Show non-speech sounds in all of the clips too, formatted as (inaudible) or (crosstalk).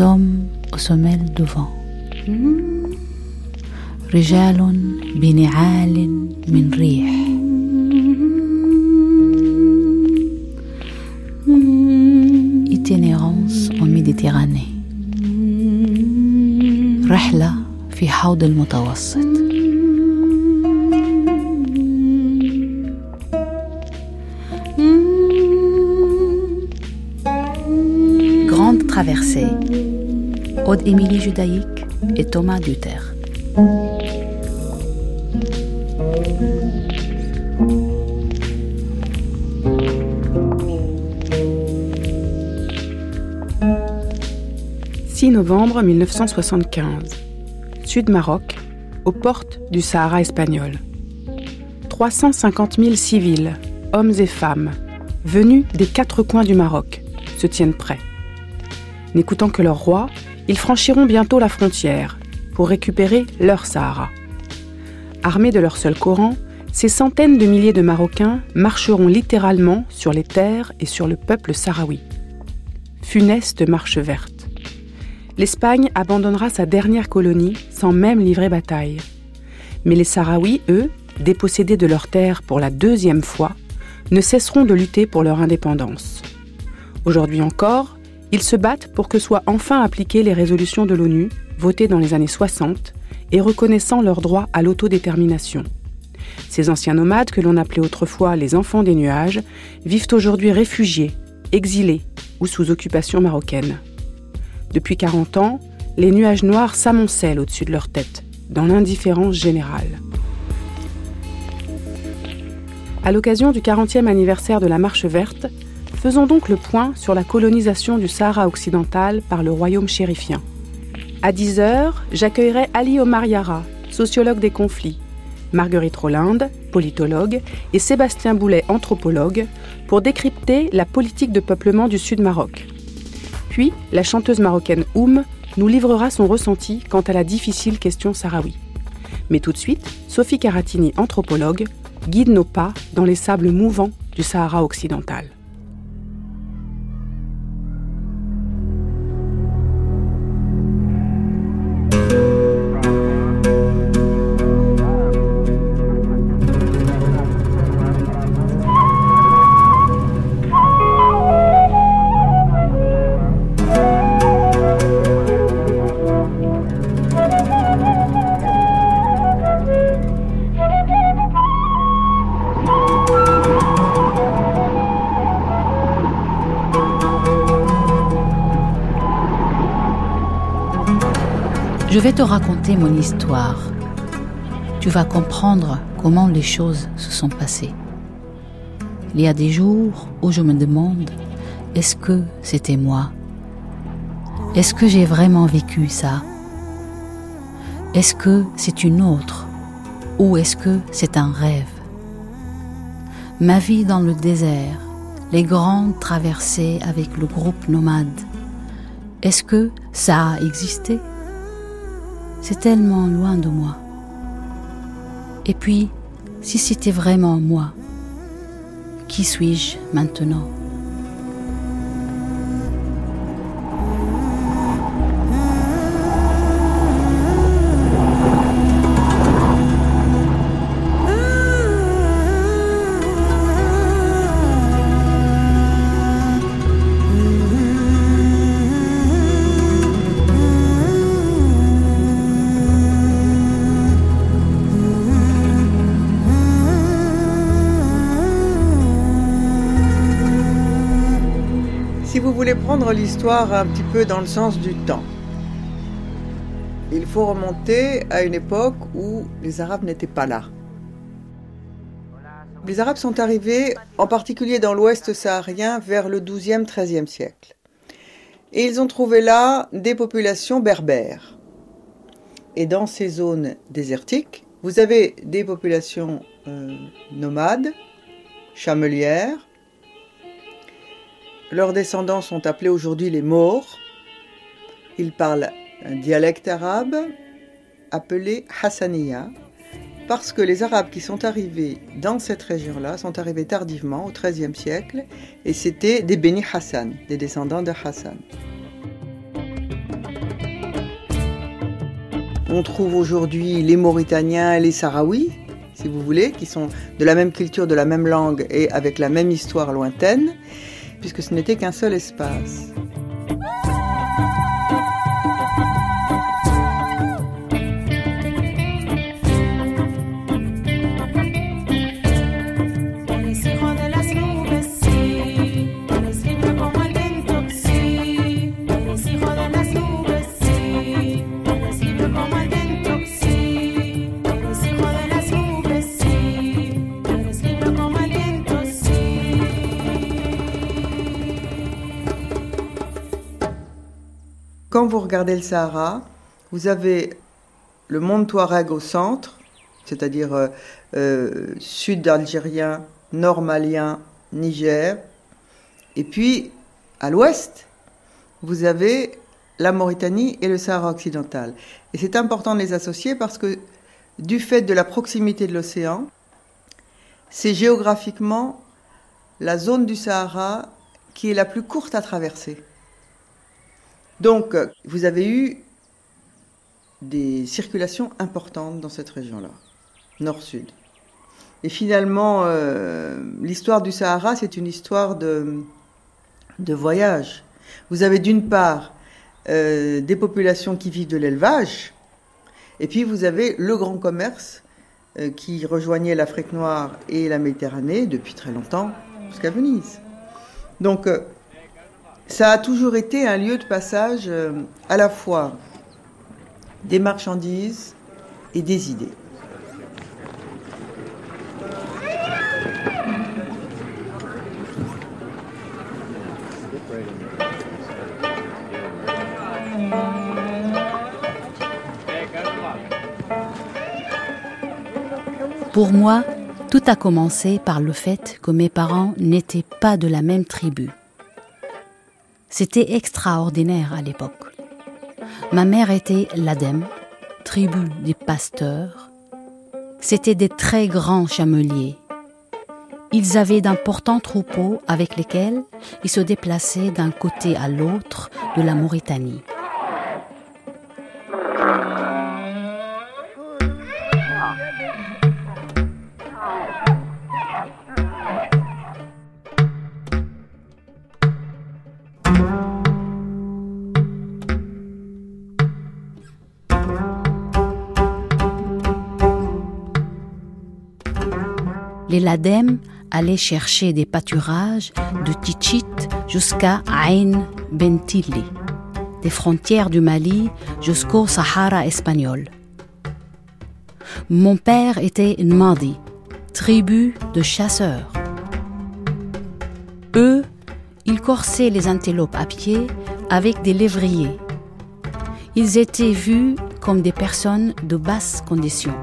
hommes aux semelles de vent. رجال بنعال من ريح itinérance en Méditerranée رحلة في حوض المتوسط Émilie Judaïque et Thomas Duter. « 6 novembre 1975. Sud Maroc, aux portes du Sahara espagnol. 350 000 civils, hommes et femmes, venus des quatre coins du Maroc, se tiennent prêts. N'écoutant que leur roi, ils franchiront bientôt la frontière pour récupérer leur Sahara. Armés de leur seul Coran, ces centaines de milliers de Marocains marcheront littéralement sur les terres et sur le peuple sahraoui. Funeste marche verte. L'Espagne abandonnera sa dernière colonie sans même livrer bataille. Mais les Sahraouis, eux, dépossédés de leurs terres pour la deuxième fois, ne cesseront de lutter pour leur indépendance. Aujourd'hui encore, ils se battent pour que soient enfin appliquées les résolutions de l'ONU, votées dans les années 60, et reconnaissant leur droit à l'autodétermination. Ces anciens nomades, que l'on appelait autrefois les enfants des nuages, vivent aujourd'hui réfugiés, exilés ou sous occupation marocaine. Depuis 40 ans, les nuages noirs s'amoncellent au-dessus de leur tête, dans l'indifférence générale. À l'occasion du 40e anniversaire de la Marche verte, faisons donc le point sur la colonisation du Sahara occidental par le royaume chérifien. À 10h, j'accueillerai Ali Omar Yara, sociologue des conflits, Marguerite Rolinde, politologue, et Sébastien Boulet, anthropologue, pour décrypter la politique de peuplement du Sud Maroc. Puis, la chanteuse marocaine Oum nous livrera son ressenti quant à la difficile question sahraoui. Mais tout de suite, Sophie Caratini, anthropologue, guide nos pas dans les sables mouvants du Sahara occidental. Vais te raconter mon histoire. Tu vas comprendre comment les choses se sont passées. Il y a des jours où je me demande, est-ce que c'était moi? Est-ce que j'ai vraiment vécu ça? Est-ce que c'est une autre? Ou est-ce que c'est un rêve? Ma vie dans le désert, les grandes traversées avec le groupe nomade, est-ce que ça a existé? C'est tellement loin de moi. Et puis, si c'était vraiment moi, qui suis-je maintenant? L'histoire un petit peu dans le sens du temps, il faut remonter à une époque où les Arabes n'étaient pas là. Les Arabes sont arrivés, en particulier dans l'ouest saharien, vers le 12e, 13e siècle. Et ils ont trouvé là des populations berbères. Et dans ces zones désertiques, vous avez des populations euh, nomades, chamelières, leurs descendants sont appelés aujourd'hui les Maures. Ils parlent un dialecte arabe appelé Hassaniya, parce que les Arabes qui sont arrivés dans cette région-là sont arrivés tardivement, au XIIIe siècle, et c'était des Beni Hassan, des descendants de Hassan. on trouve aujourd'hui les Mauritaniens et les Sahraouis, si vous voulez, qui sont de la même culture, de la même langue et avec la même histoire lointaine, puisque ce n'était qu'un seul espace. Vous regardez le Sahara, vous avez le monde Touareg au centre, c'est-à-dire euh, euh, sud algérien, nord malien, Niger, et puis à l'ouest, vous avez la Mauritanie et le Sahara occidental. Et c'est important de les associer parce que du fait de la proximité de l'océan, c'est géographiquement la zone du Sahara qui est la plus courte à traverser. Donc, euh, vous avez eu des circulations importantes dans cette région-là, nord-sud. Et finalement, euh, l'histoire du Sahara, c'est une histoire de, voyage. Vous avez d'une part euh, des populations qui vivent de l'élevage, et puis vous avez le grand commerce qui rejoignait l'Afrique noire et la Méditerranée depuis très longtemps jusqu'à Venise. Donc, ça a toujours été un lieu de passage euh, à la fois des marchandises et des idées. Pour moi, tout a commencé par le fait que mes parents n'étaient pas de la même tribu. C'était extraordinaire à l'époque. Ma mère était l'Adem, tribu des pasteurs. C'étaient des très grands chameliers. Ils avaient d'importants troupeaux avec lesquels ils se déplaçaient d'un côté à l'autre de la Mauritanie. Les Ladem allaient chercher des pâturages de Tichit jusqu'à Ain Bentili, des frontières du Mali jusqu'au Sahara espagnol. Mon père était Nmadi, tribu de chasseurs. Eux, ils corsaient les antilopes à pied avec des lévriers. Ils étaient vus comme des personnes de basse condition.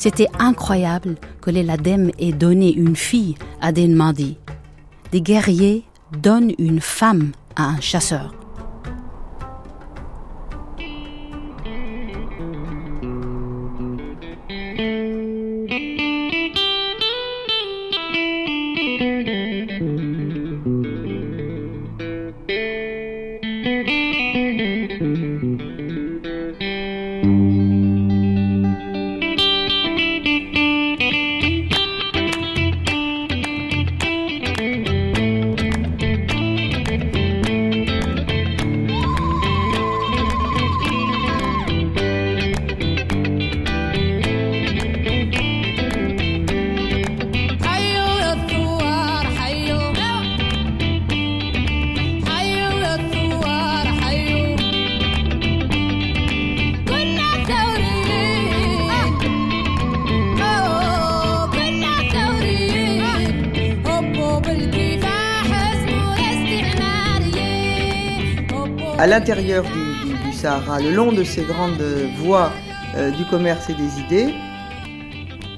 C'était incroyable que les Ladem aient donné une fille à des Nmadi. Des guerriers donnent une femme à un chasseur. L'intérieur du, Sahara, le long de ces grandes voies euh, du commerce et des idées,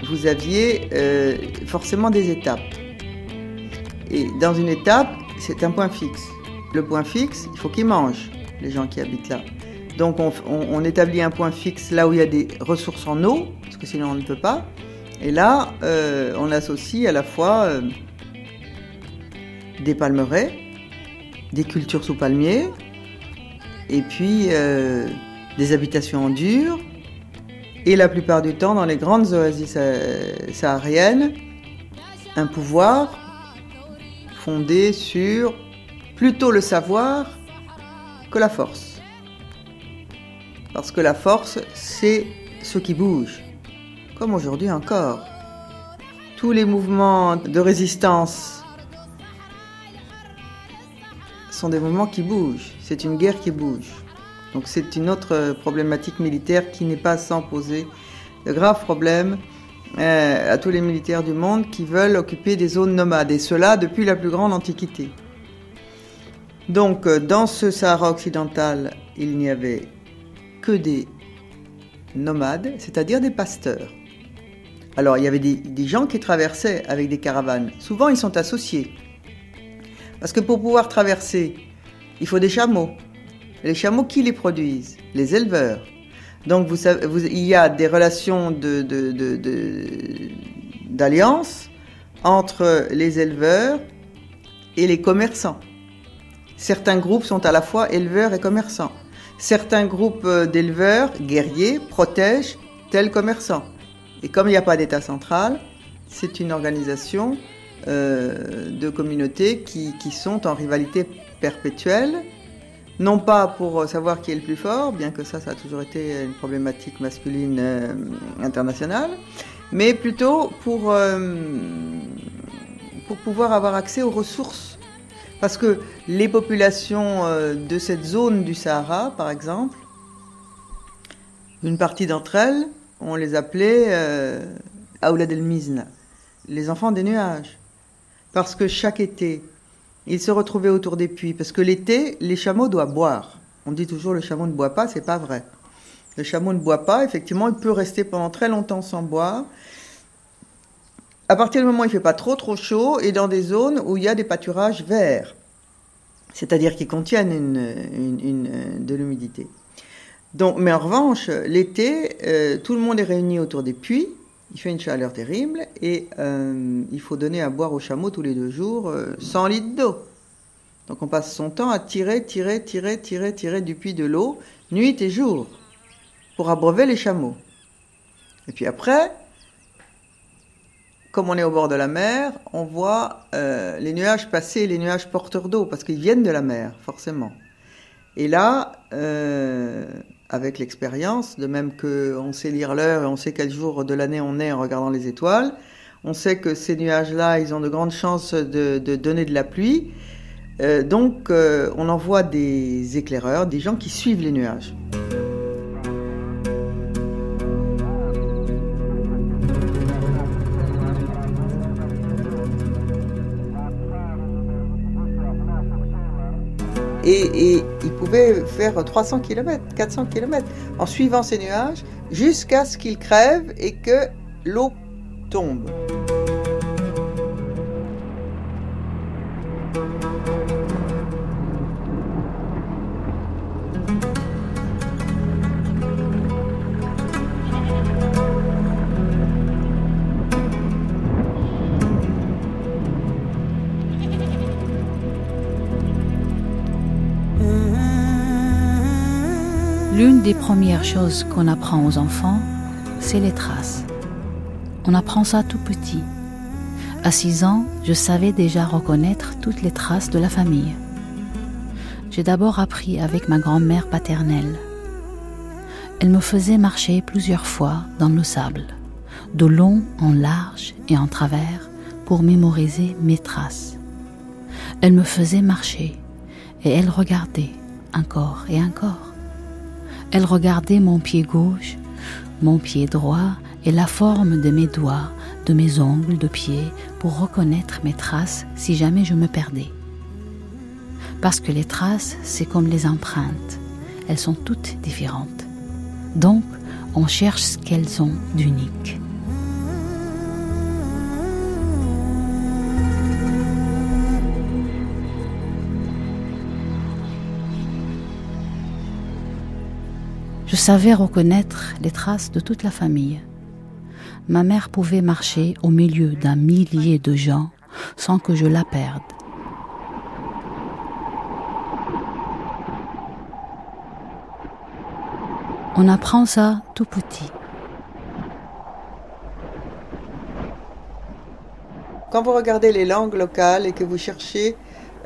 vous aviez euh, forcément des étapes. Et dans une étape, c'est un point fixe. Le point fixe, il faut qu'ils mangent, les gens qui habitent là. Donc on, établit un point fixe là où il y a des ressources en eau, parce que sinon on ne peut pas. Et là, euh, on associe à la fois des palmeraies, des cultures sous palmiers, et puis euh, des habitations en dur, et la plupart du temps, dans les grandes oasis sahariennes, un pouvoir fondé sur plutôt le savoir que la force. Parce que la force, c'est ce qui bouge, comme aujourd'hui encore. Tous les mouvements de résistance sont des mouvements qui bougent, c'est une guerre qui bouge. Donc c'est une autre problématique militaire qui n'est pas sans poser de graves problèmes euh, à tous les militaires du monde qui veulent occuper des zones nomades, et cela depuis la plus grande antiquité. Donc euh, dans ce Sahara occidental, il n'y avait que des nomades, c'est-à-dire des pasteurs. Alors il y avait des, gens qui traversaient avec des caravanes. Souvent ils sont associés. Parce que pour pouvoir traverser, il faut des chameaux. Les chameaux, qui les produisent? Les éleveurs. Donc il y a des relations d'alliance entre les éleveurs et les commerçants. Certains groupes sont à la fois éleveurs et commerçants. Certains groupes euh, d'éleveurs, guerriers, protègent tels commerçants. Et comme il n'y a pas d'État central, c'est une organisation euh, de communautés qui sont en rivalité perpétuelle non pas pour savoir qui est le plus fort, bien que ça, ça a toujours été une problématique masculine euh, internationale, mais plutôt pour, euh, pour pouvoir avoir accès aux ressources. Parce que les populations euh, de cette zone du Sahara, par exemple, une partie d'entre elles, on les appelait Aoula del Mizna, les enfants des nuages. Parce que chaque été, ils se retrouvaient autour des puits, parce que l'été, les chameaux doivent boire. On dit toujours le chameau ne boit pas, c'est pas vrai. Le chameau ne boit pas, effectivement, il peut rester pendant très longtemps sans boire. À partir du moment où il fait pas trop trop chaud et dans des zones où il y a des pâturages verts, c'est-à-dire qui contiennent de l'humidité. Mais en revanche, l'été, euh, tout le monde est réuni autour des puits il fait une chaleur terrible et euh, il faut donner à boire aux chameaux tous les deux jours 100 euh, litres d'eau. Donc on passe son temps à tirer, tirer, tirer, tirer, tirer du puits de l'eau, nuit et jour, pour abreuver les chameaux. Et puis après, comme on est au bord de la mer, on voit euh, les nuages passer, les nuages porteurs d'eau, parce qu'ils viennent de la mer, forcément. Et là, avec l'expérience, de même qu'on sait lire l'heure et on sait quel jour de l'année on est en regardant les étoiles. On sait que ces nuages-là, ils ont de grandes chances de, donner de la pluie. Euh, donc, euh, on envoie des éclaireurs, des gens qui suivent les nuages. Et, il pouvait faire 300 km, 400 km en suivant ces nuages jusqu'à ce qu'ils crèvent et que l'eau tombe. Des premières choses qu'on apprend aux enfants, c'est les traces. On apprend ça tout petit. À 6 ans, je savais déjà reconnaître toutes les traces de la famille. J'ai d'abord appris avec ma grand-mère paternelle. Elle me faisait marcher plusieurs fois dans le sable, de long en large et en travers, pour mémoriser mes traces. Elle me faisait marcher et elle regardait encore et encore. Elle regardait mon pied gauche, mon pied droit et la forme de mes doigts, de mes ongles de pied pour reconnaître mes traces si jamais je me perdais. Parce que les traces, c'est comme les empreintes. Elles sont toutes différentes. Donc, on cherche ce qu'elles ont d'unique. Je savais reconnaître les traces de toute la famille. Ma mère pouvait marcher au milieu d'un millier de gens sans que je la perde. On apprend ça tout petit. Quand vous regardez les langues locales et que vous cherchez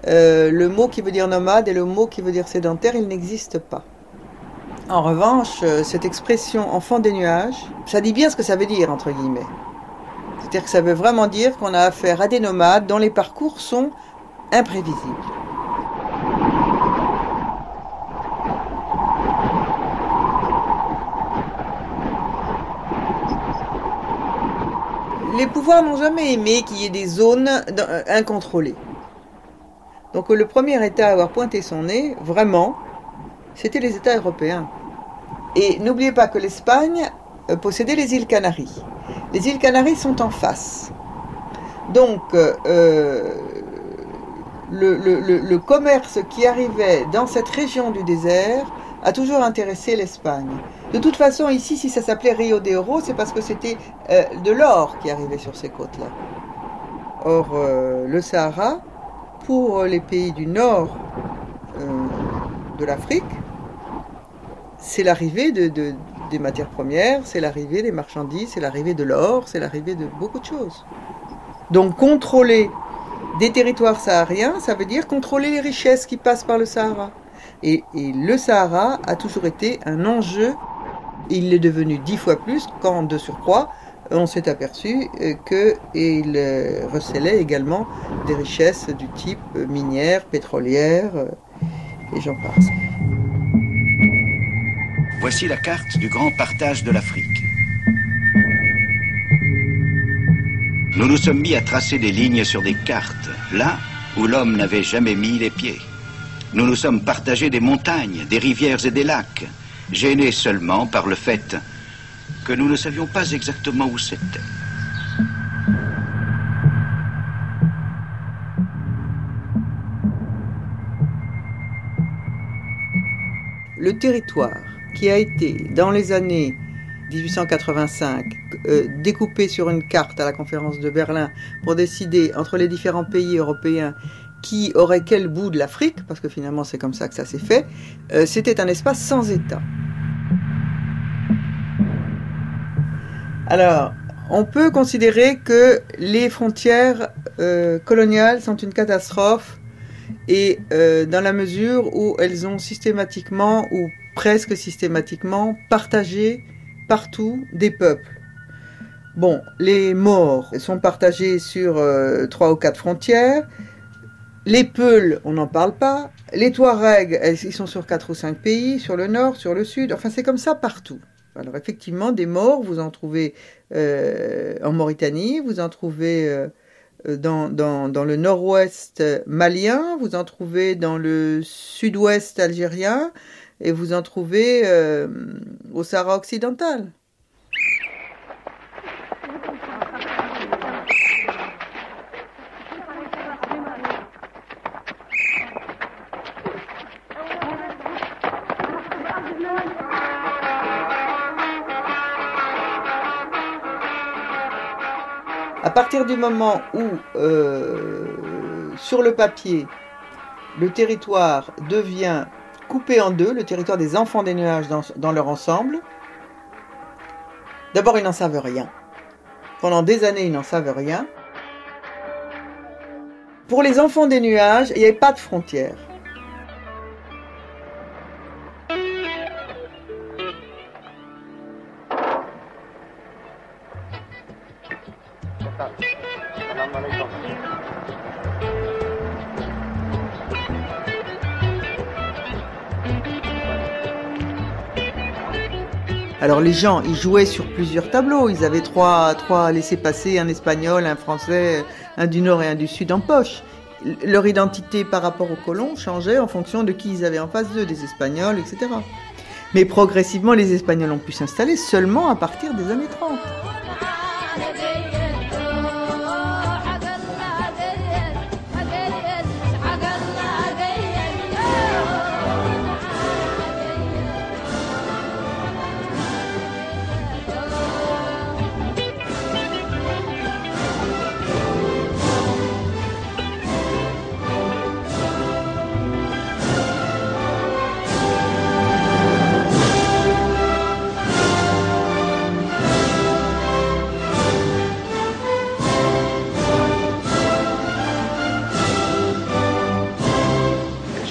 euh, le mot qui veut dire nomade et le mot qui veut dire sédentaire, il n'existe pas. En revanche, euh, cette expression enfant des nuages, ça dit bien ce que ça veut dire, entre guillemets. C'est-à-dire que ça veut vraiment dire qu'on a affaire à des nomades dont les parcours sont imprévisibles. Les pouvoirs n'ont jamais aimé qu'il y ait des zones euh, incontrôlées. Donc le premier État à avoir pointé son nez, vraiment, c'était les États européens. Et n'oubliez pas que l'Espagne euh, possédait les îles Canaries. Les îles Canaries sont en face. Donc, euh, le, commerce qui arrivait dans cette région du désert a toujours intéressé l'Espagne. De toute façon, ici, si ça s'appelait Rio de Oro, c'est parce que c'était euh, de l'or qui arrivait sur ces côtes-là. Or, le Sahara, pour les pays du nord de l'Afrique, c'est l'arrivée de, des matières premières, c'est l'arrivée des marchandises, c'est l'arrivée de l'or, c'est l'arrivée de beaucoup de choses. Donc contrôler des territoires sahariens, ça veut dire contrôler les richesses qui passent par le Sahara. Et, le Sahara a toujours été un enjeu. Il est devenu dix fois plus quand, de surcroît, on s'est aperçu euh, qu'il euh, recelait également des richesses du type minière, pétrolière, euh, et j'en passe. Voici la carte du grand partage de l'Afrique. Nous nous sommes mis à tracer des lignes sur des cartes, là où l'homme n'avait jamais mis les pieds. Nous nous sommes partagés des montagnes, des rivières et des lacs, gênés seulement par le fait que nous ne savions pas exactement où c'était. Le territoire qui a été, dans les années 1885, euh, découpé sur une carte à la conférence de Berlin pour décider entre les différents pays européens qui aurait quel bout de l'Afrique, parce que finalement c'est comme ça que ça s'est fait, euh, c'était un espace sans État. Alors, on peut considérer que les frontières euh, coloniales sont une catastrophe et dans la mesure où elles ont systématiquement ou presque systématiquement partagés partout des peuples. Bon, les morts sont partagés sur euh, trois ou quatre frontières. Les Peuls, on n'en parle pas. Les Touaregs, ils sont sur quatre ou cinq pays, sur le nord, sur le sud. Enfin, c'est comme ça partout. Alors, effectivement, des morts, vous en trouvez euh, en Mauritanie, vous en trouvez euh, dans, dans, dans, le nord-ouest malien, vous en trouvez dans le sud-ouest algérien, et vous en trouvez euh, au Sahara occidental. Partir du moment où, euh, sur le papier, le territoire devient coupé en deux, le territoire des enfants des nuages dans, leur ensemble. D'abord, ils n'en savent rien. Pendant des années, ils n'en savent rien. Pour les enfants des nuages, il n'y avait pas de frontières. Alors les gens, ils jouaient sur plusieurs tableaux. Ils avaient trois, trois laissés-passer, un espagnol, un français, un du nord et un du sud en poche. Leur identité par rapport aux colons changeait en fonction de qui ils avaient en face d'eux, des Espagnols, etc. Mais progressivement, les Espagnols ont pu s'installer seulement à partir des années 30.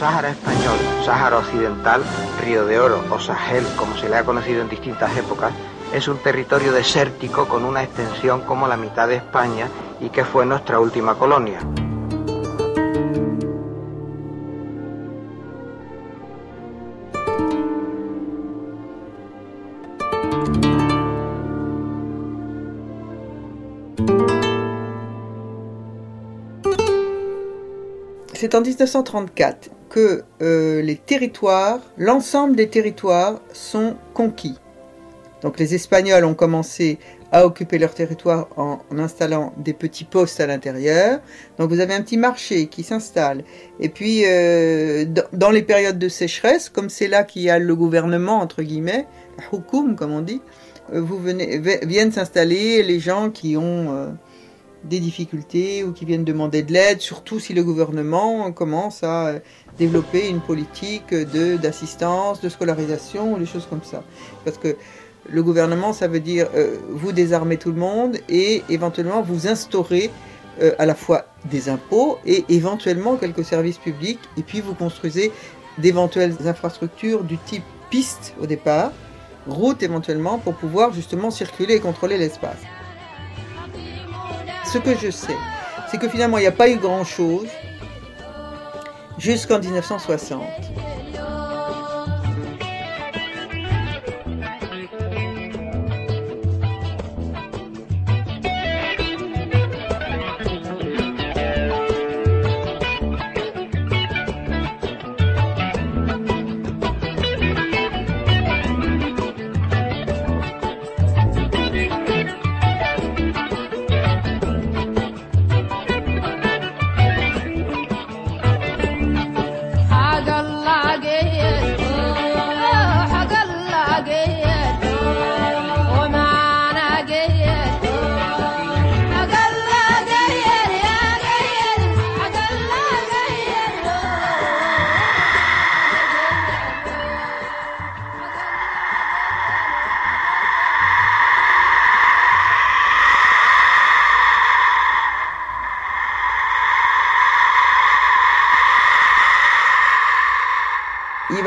Sáhara español, Sáhara occidental, Río de Oro o Sahel, como se le ha conocido en distintas épocas, es un territorio desértico con una extensión como la mitad de España y que fue nuestra última colonia. C'est en 1934 que euh, les territoires, l'ensemble des territoires sont conquis. Donc les Espagnols ont commencé à occuper leur territoire en, installant des petits postes à l'intérieur. Donc vous avez un petit marché qui s'installe. Et puis euh, dans les périodes de sécheresse, comme c'est là qu'il y a le gouvernement entre guillemets, hukum comme on dit, euh, vous venez viennent s'installer les gens qui ont des difficultés ou qui viennent demander de l'aide, surtout si le gouvernement commence à développer une politique d'assistance, de scolarisation des choses comme ça. Parce que le gouvernement, ça veut dire euh, vous désarmez tout le monde et éventuellement vous instaurez euh, à la fois des impôts et éventuellement quelques services publics et puis vous construisez d'éventuelles infrastructures du type piste au départ, route éventuellement pour pouvoir justement circuler et contrôler l'espace ce que je sais, c'est que finalement, il n'y a pas eu grand-chose jusqu'en 1960.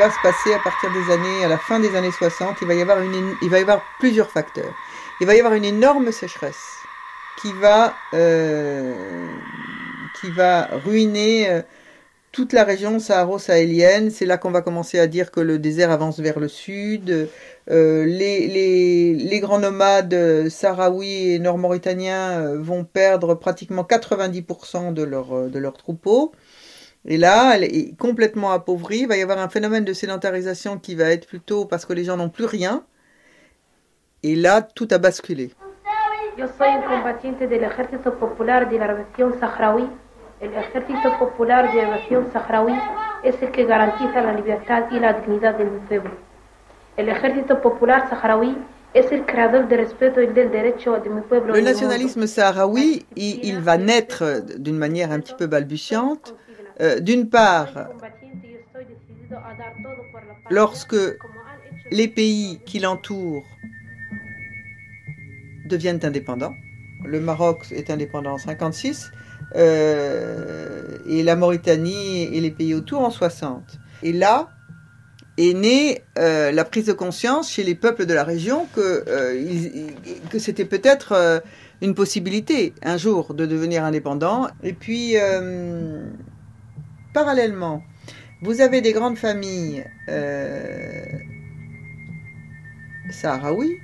Se passer à partir des années, à la fin des années 60, il va y avoir, une, il va y avoir plusieurs facteurs. Il va y avoir une énorme sécheresse qui va, euh, qui va ruiner euh, toute la région saharo-sahélienne. C'est là qu'on va commencer à dire que le désert avance vers le sud. Euh, les, les, les, grands nomades sahraouis et nord-mauritaniens vont perdre pratiquement 90% de leur, de leurs troupeaux. Et là, elle est complètement appauvrie. Il va y avoir un phénomène de sédentarisation qui va être plutôt parce que les gens n'ont plus rien. Et là, tout a basculé. Yo soy un combatiente del Ejército Popular de la Revolución Saharaui. El Ejército Popular de la Revolución Saharaui es el que garantiza la libertad y la dignidad de mi pueblo. El Ejército Popular Saharaui es el creador de respeto y del derecho de mi pueblo. Le nationalisme sahraoui, il, il va naître d'une manière un petit peu balbutiante. Euh, d'une part, lorsque les pays qui l'entourent deviennent indépendants, le Maroc est indépendant en 56, euh, et la Mauritanie et les pays autour en 60. Et là est née euh, la prise de conscience chez les peuples de la région que, que c'était peut-être une possibilité un jour de devenir indépendant. Et puis parallèlement, vous avez des grandes familles euh, sahraouis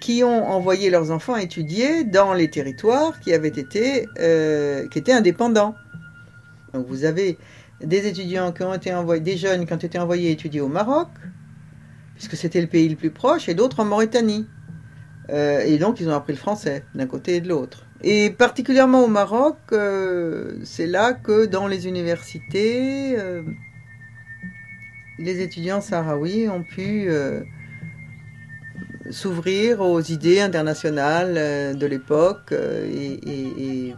qui ont envoyé leurs enfants étudier dans les territoires euh, qui étaient indépendants. Donc vous avez des étudiants qui ont été envoyés, des jeunes qui ont été envoyés étudier au Maroc, puisque c'était le pays le plus proche, et d'autres en Mauritanie. Euh, et donc ils ont appris le français d'un côté et de l'autre. Et particulièrement au Maroc, euh, c'est là que dans les universités, euh, les étudiants sahraouis ont pu euh, s'ouvrir aux idées internationales de l'époque. et,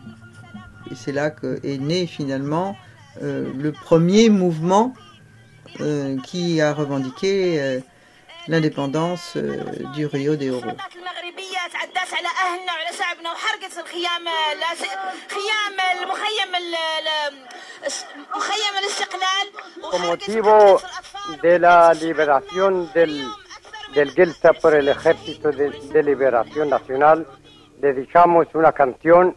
c'est là que est né finalement le premier mouvement qui a revendiqué l'indépendance du Rio de Oro. تعدات على اهلنا وعلى شعبنا وحرقت الخيام خيام المخيم con motivo de la liberación del, del Gelsa por el Ejército de, de Liberación Nacional, dedicamos una canción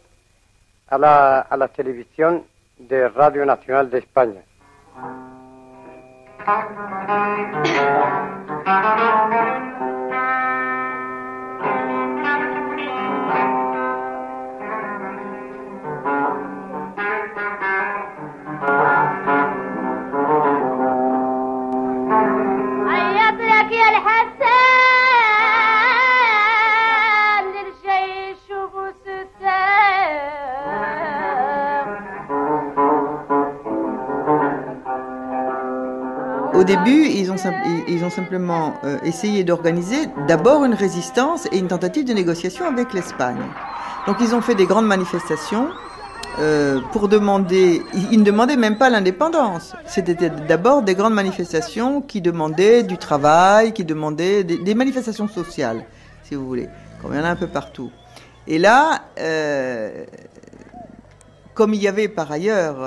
a la, a la televisión de Radio Nacional de España. (coughs) عيط لك يا الحسن Début, ils ont, simplement euh, essayé d'organiser d'abord une résistance et une tentative de négociation avec l'Espagne. Donc ils ont fait des grandes manifestations euh, pour demander, ils ne demandaient même pas l'indépendance. C'était d'abord des grandes manifestations qui demandaient du travail, qui demandaient des, manifestations sociales, si vous voulez, comme il y en a un peu partout. Et là, euh, comme il y avait par ailleurs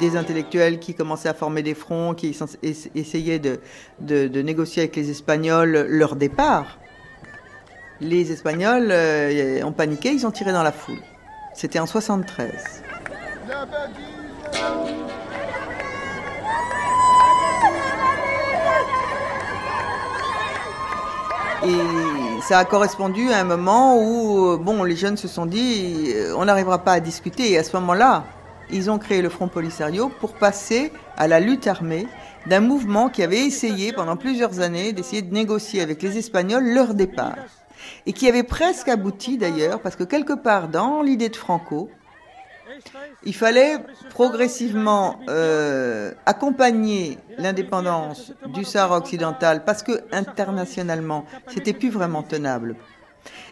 des intellectuels qui commençaient à former des fronts, qui ess- ess- essayaient de, négocier avec les Espagnols leur départ, les Espagnols euh, ont paniqué, ils ont tiré dans la foule. C'était en 73. Et ça a correspondu à un moment où, bon, les jeunes se sont dit, euh, on n'arrivera pas à discuter. Et à ce moment-là, ils ont créé le Front Polisario pour passer à la lutte armée d'un mouvement qui avait essayé pendant plusieurs années d'essayer de négocier avec les Espagnols leur départ. Et qui avait presque abouti d'ailleurs, parce que quelque part dans l'idée de Franco, il fallait progressivement euh, accompagner l'indépendance du Sahara occidental parce que internationalement, c'était plus vraiment tenable.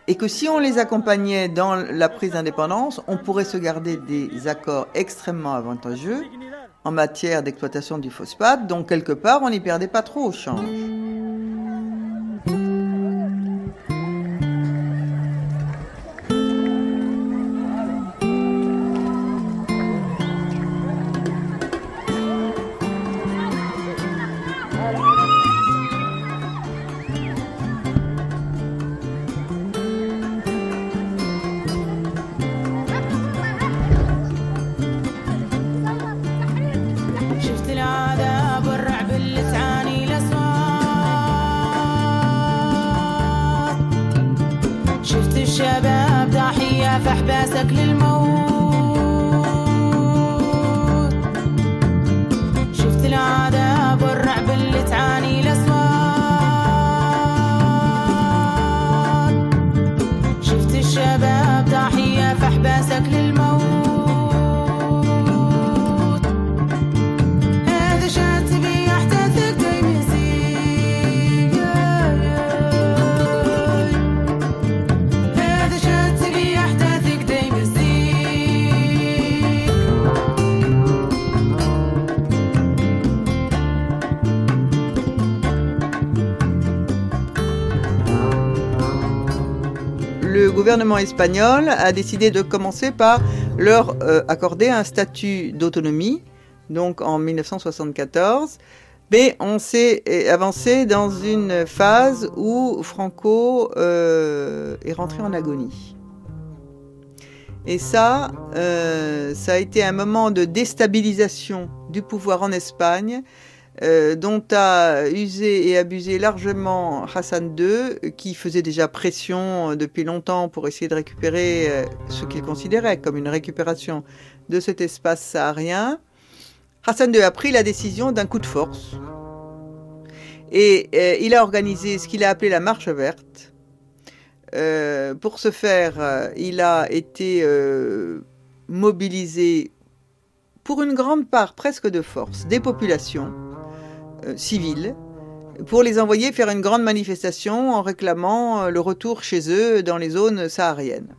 Et que si on les accompagnait dans la prise d'indépendance, on pourrait se garder des accords extrêmement avantageux en matière d'exploitation du phosphate, donc quelque part on n'y perdait pas trop au change. Gouvernement espagnol a décidé de commencer par leur euh, accorder un statut d'autonomie, donc en 1974. Mais on s'est euh, avancé dans une phase où Franco euh, est rentré en agonie. Et ça, ça a été un moment de déstabilisation du pouvoir en Espagne, euh, dont a usé et abusé largement Hassan II, qui faisait déjà pression euh, depuis longtemps pour essayer de récupérer euh, ce qu'il considérait comme une récupération de cet espace saharien. Hassan II a pris la décision d'un coup de force. Et il a organisé ce qu'il a appelé la marche verte. Pour ce faire, il a été mobilisé pour une grande part presque de force des populations euh, civiles pour les envoyer faire une grande manifestation en réclamant euh, le retour chez eux dans les zones sahariennes.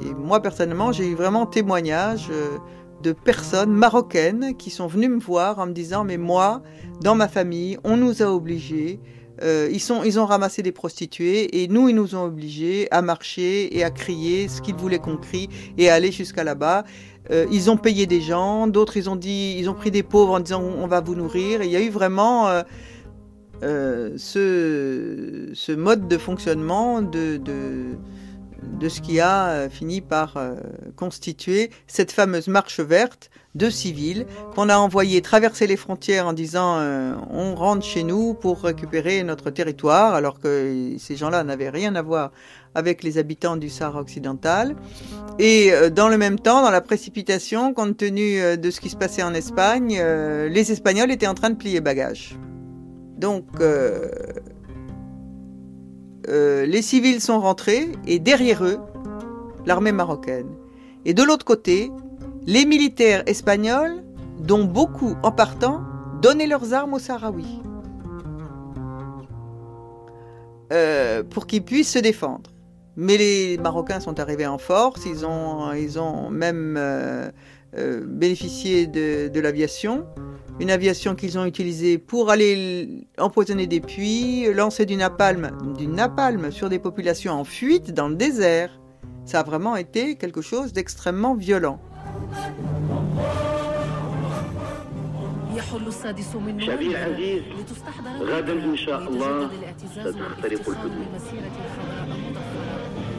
Et moi personnellement, j'ai eu vraiment témoignage euh, de personnes marocaines qui sont venues me voir en me disant mais moi, dans ma famille, on nous a obligés ils, sont, ils ont ramassé des prostituées et nous, ils nous ont obligés à marcher et à crier ce qu'ils voulaient qu'on crie et à aller jusqu'à là-bas. Euh, ils ont payé des gens, d'autres ils ont dit, ils ont pris des pauvres en disant on va vous nourrir. Il y a eu vraiment euh, euh, ce, ce, mode de fonctionnement de, de, ce qui a fini par constituer cette fameuse marche verte de civils qu'on a envoyé traverser les frontières en disant euh, on rentre chez nous pour récupérer notre territoire alors que ces gens-là n'avaient rien à voir avec les habitants du Sahara occidental. Et dans le même temps, dans la précipitation, compte tenu de ce qui se passait en Espagne, les Espagnols étaient en train de plier bagages. Donc euh, les civils sont rentrés et derrière eux, l'armée marocaine. Et de l'autre côté, les militaires espagnols, dont beaucoup en partant, donnaient leurs armes aux Sahraouis euh, pour qu'ils puissent se défendre. Mais les Marocains sont arrivés en force, ils ont, ils ont même euh, bénéficié de, de l'aviation une aviation qu'ils ont utilisée pour aller empoisonner des puits, lancer du napalm, du napalm sur des populations en fuite dans le désert. Ça a vraiment été quelque chose d'extrêmement violent. شعبي العزيز غدا إن شاء الله ستخترق الحدود.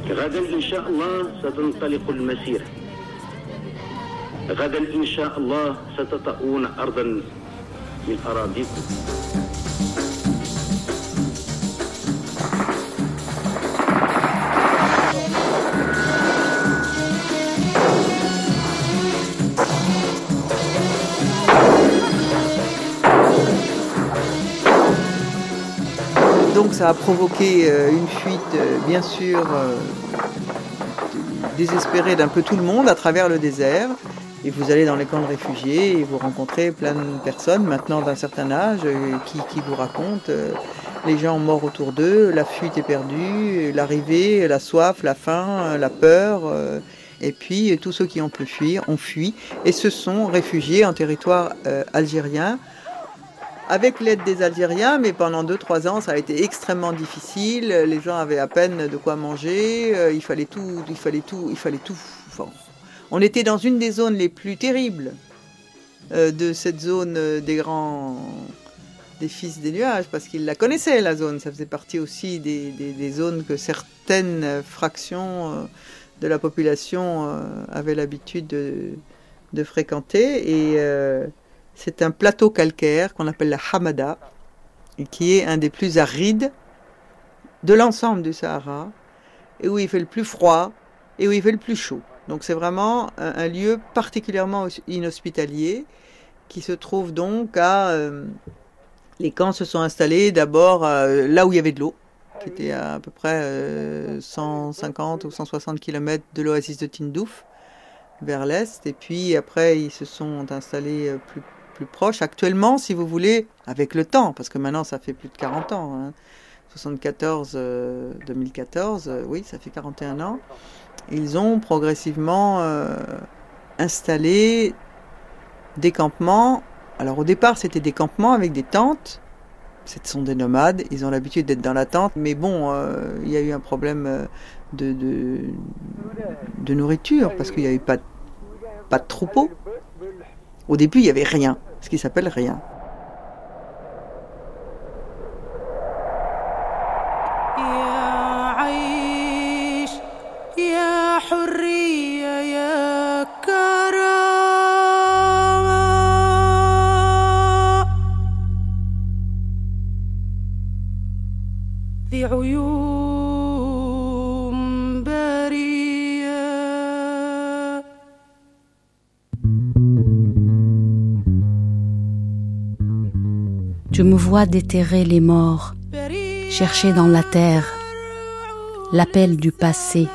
غدا إن شاء الله ستنطلق المسيرة. غدا إن شاء الله ستطؤون أرضا من أراضيكم. Ça a provoqué euh, une fuite, euh, bien sûr, euh, désespérée d'un peu tout le monde à travers le désert. Et vous allez dans les camps de réfugiés et vous rencontrez plein de personnes maintenant d'un certain âge qui, qui, vous racontent les gens morts autour d'eux, la fuite est perdue, l'arrivée, la soif, la faim, la peur. Et puis tous ceux qui ont pu fuir ont fui et se sont réfugiés en territoire algérien avec l'aide des Algériens, mais pendant 2-3 ans, ça a été extrêmement difficile. Les gens avaient à peine de quoi manger. Euh, il fallait tout, il fallait tout, il fallait tout. on était dans une des zones les plus terribles euh, de cette zone euh, des grands, des fils des nuages, parce qu'ils la connaissaient la zone. Ça faisait partie aussi des, zones que certaines fractions de la population avaient l'habitude de, de, fréquenter et c'est un plateau calcaire qu'on appelle la Hamada, qui est un des plus arides de l'ensemble du Sahara, et où il fait le plus froid et où il fait le plus chaud. Donc c'est vraiment un, lieu particulièrement inhospitalier qui se trouve donc à... Euh, les camps se sont installés d'abord euh, là où il y avait de l'eau, qui était à, à peu près euh, 150 ou 160 km de l'oasis de Tindouf, vers l'est, et puis après ils se sont installés euh, plus plus proche. Actuellement, si vous voulez, avec le temps, parce que maintenant ça fait plus de 40 ans, hein, 74, euh, 2014, euh, oui, ça fait 41 ans, ils ont progressivement euh, installé des campements. Alors au départ, c'était des campements avec des tentes. Ce sont des nomades, ils ont l'habitude d'être dans la tente, mais bon, euh, il y a eu un problème de, de, nourriture parce qu'il n'y avait pas, pas de troupeau. Au début, il n'y avait rien ce qui s'appelle rien. Je me vois déterrer les morts, chercher dans la terre l'appel du passé.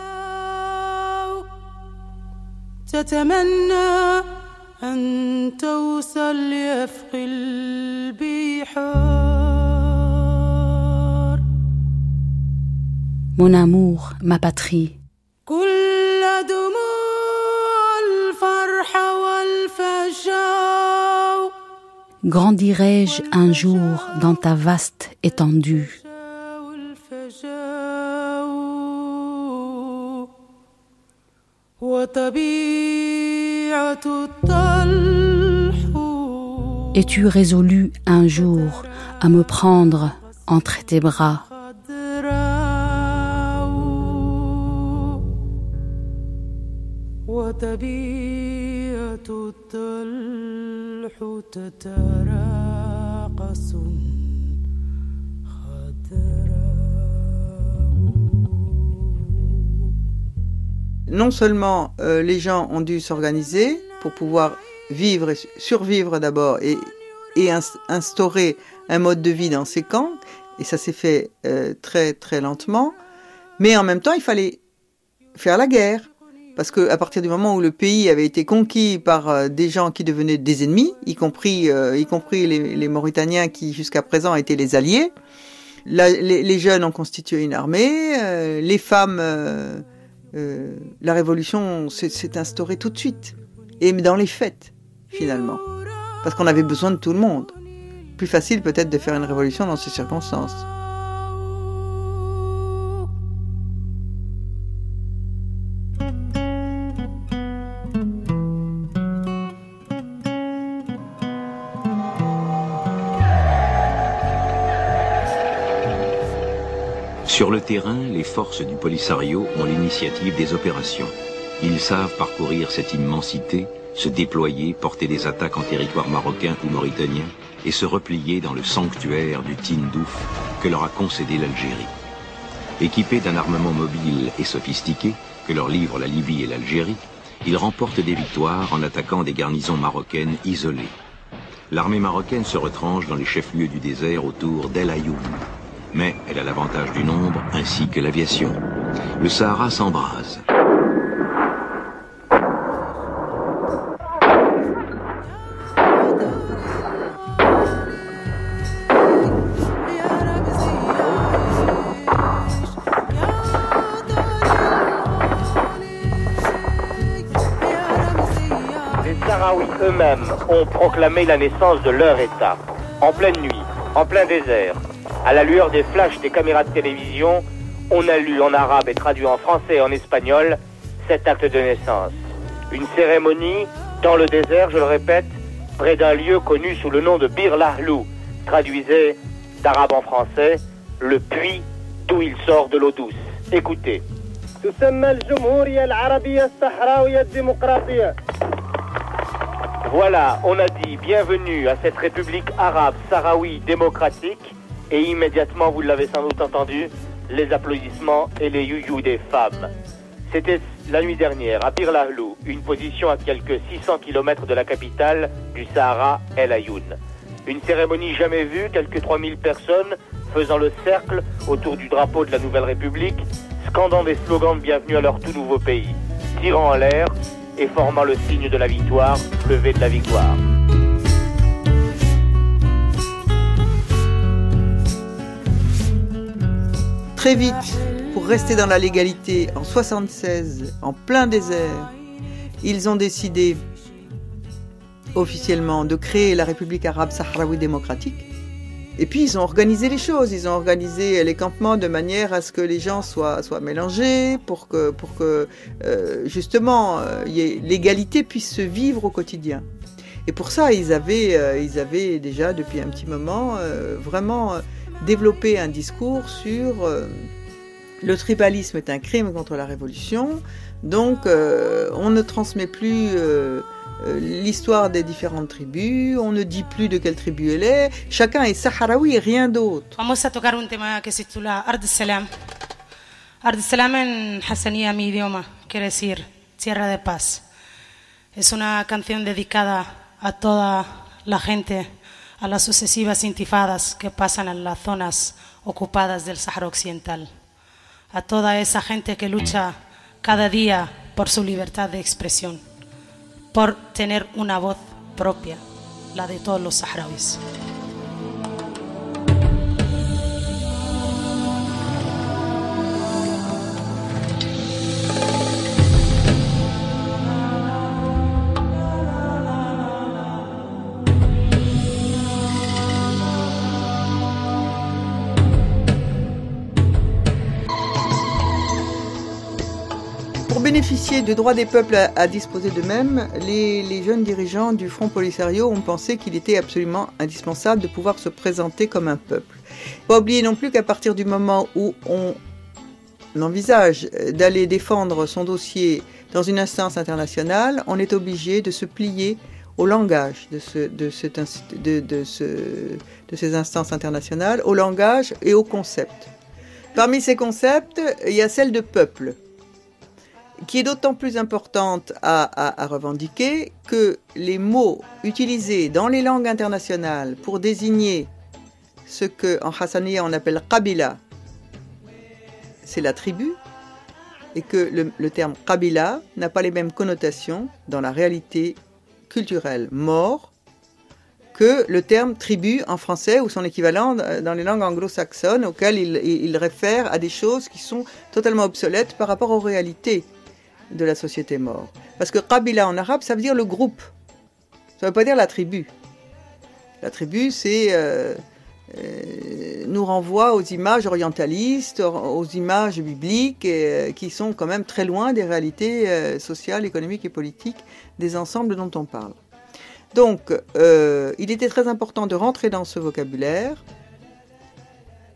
Mon amour, ma patrie, Grandirai-je un jour dans ta vaste étendue? Es-tu résolu un jour à me prendre entre tes bras? Non seulement euh, les gens ont dû s'organiser pour pouvoir vivre et survivre d'abord et, instaurer un mode de vie dans ces camps, et ça s'est fait euh, très très lentement, mais en même temps il fallait faire la guerre, parce que à partir du moment où le pays avait été conquis par euh, des gens qui devenaient des ennemis, y compris, euh, y compris les, Mauritaniens qui jusqu'à présent étaient les alliés, les, les, jeunes ont constitué une armée, les femmes, la révolution s'est instaurée tout de suite, et dans les fêtes finalement, parce qu'on avait besoin de tout le monde. Plus facile peut-être de faire une révolution dans ces circonstances. Sur le terrain, les forces du Polisario ont l'initiative des opérations. Ils savent parcourir cette immensité se déployer, porter des attaques en territoire marocain ou mauritanien et se replier dans le sanctuaire du Tindouf que leur a concédé l'Algérie. Équipés d'un armement mobile et sophistiqué que leur livrent la Libye et l'Algérie, ils remportent des victoires en attaquant des garnisons marocaines isolées. L'armée marocaine se retranche dans les chefs-lieux du désert autour d'El Ayoub. Mais elle a l'avantage du nombre ainsi que l'aviation. Le Sahara s'embrase. eux-mêmes ont proclamé la naissance de leur État, en pleine nuit, en plein désert, à la lueur des flashs des caméras de télévision, on a lu en arabe et traduit en français et en espagnol cet acte de naissance. Une cérémonie dans le désert, je le répète, près d'un lieu connu sous le nom de Bir Lahlou, traduisait d'arabe en français, le puits d'où il sort de l'eau douce. Écoutez. Voilà, on a dit bienvenue à cette république arabe sahraoui démocratique et immédiatement, vous l'avez sans doute entendu, les applaudissements et les youyou des femmes. C'était la nuit dernière à Bir Lahlou, une position à quelques 600 km de la capitale du Sahara, El Ayoun. Une cérémonie jamais vue, quelques 3000 personnes faisant le cercle autour du drapeau de la Nouvelle République, scandant des slogans de bienvenue à leur tout nouveau pays, tirant en l'air et formant le signe de la victoire, levé de la victoire. Très vite, pour rester dans la légalité, en 76, en plein désert, ils ont décidé officiellement de créer la République arabe sahraoui démocratique et puis ils ont organisé les choses, ils ont organisé les campements de manière à ce que les gens soient, soient mélangés, pour que, pour que euh, justement euh, l'égalité puisse se vivre au quotidien. Et pour ça, ils avaient, euh, ils avaient déjà depuis un petit moment vraiment développé un discours sur le tribalisme est un crime contre la révolution, donc on ne transmet plus euh, l'histoire des différentes tribus, on ne dit plus de quelle tribu elle est, chacun est saharaui et rien d'autre. Tierra de paz. Es una canción dedicada a toda la gente, a las sucesivas intifadas que pasan en las zonas ocupadas del Sahara Occidental, a toda esa gente que lucha cada día por su libertad de expresión por tener una voz propia, la de todos los saharauis. Bénéficier du droit des peuples à, disposer d'eux-mêmes, les, jeunes dirigeants du Front Polisario ont pensé qu'il était absolument indispensable de pouvoir se présenter comme un peuple. Pas oublier non plus qu'à partir du moment où on envisage d'aller défendre son dossier dans une instance internationale, on est obligé de se plier au langage de, de ces instances internationales, au langage et au concept. Parmi ces concepts, il y a celle de peuple qui est d'autant plus importante à, revendiquer que les mots utilisés dans les langues internationales pour désigner ce que en Hassaniya on appelle Qabila, c'est la tribu, et que le, terme Qabila n'a pas les mêmes connotations dans la réalité culturelle mort que le terme tribu en français ou son équivalent dans les langues anglo-saxonnes auquel il, il réfère à des choses qui sont totalement obsolètes par rapport aux réalités de la société mort. Parce que Qabila en arabe, ça veut dire le groupe. Ça ne veut pas dire la tribu. La tribu, c'est euh, euh, nous renvoie aux images orientalistes, aux images bibliques, euh, qui sont quand même très loin des réalités sociales, économiques et politiques des ensembles dont on parle. Donc, il était très important de rentrer dans ce vocabulaire,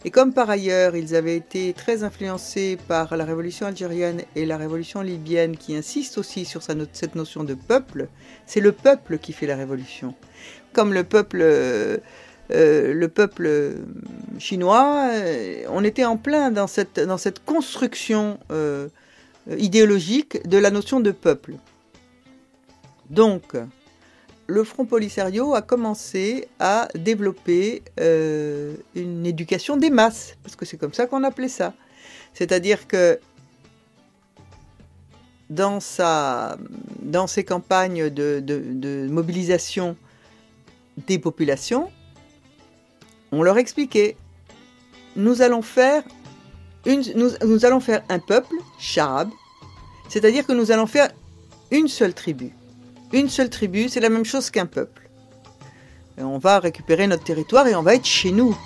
et comme par ailleurs ils avaient été très influencés par la révolution algérienne et la révolution libyenne qui insistent aussi sur cette notion de peuple, c'est le peuple qui fait la révolution. Comme le peuple, euh, le peuple chinois, euh, on était en plein dans cette, dans cette construction euh, idéologique de la notion de peuple. Donc, le Front Polisario a commencé à développer euh, une éducation des masses, parce que c'est comme ça qu'on appelait ça. C'est-à-dire que dans, sa, ses campagnes de, mobilisation des populations, on leur expliquait, nous allons faire, nous allons faire un peuple, Charab, c'est-à-dire que nous allons faire une seule tribu une seule tribu, c'est la même chose qu'un peuple. on va récupérer notre territoire et on va être chez nous.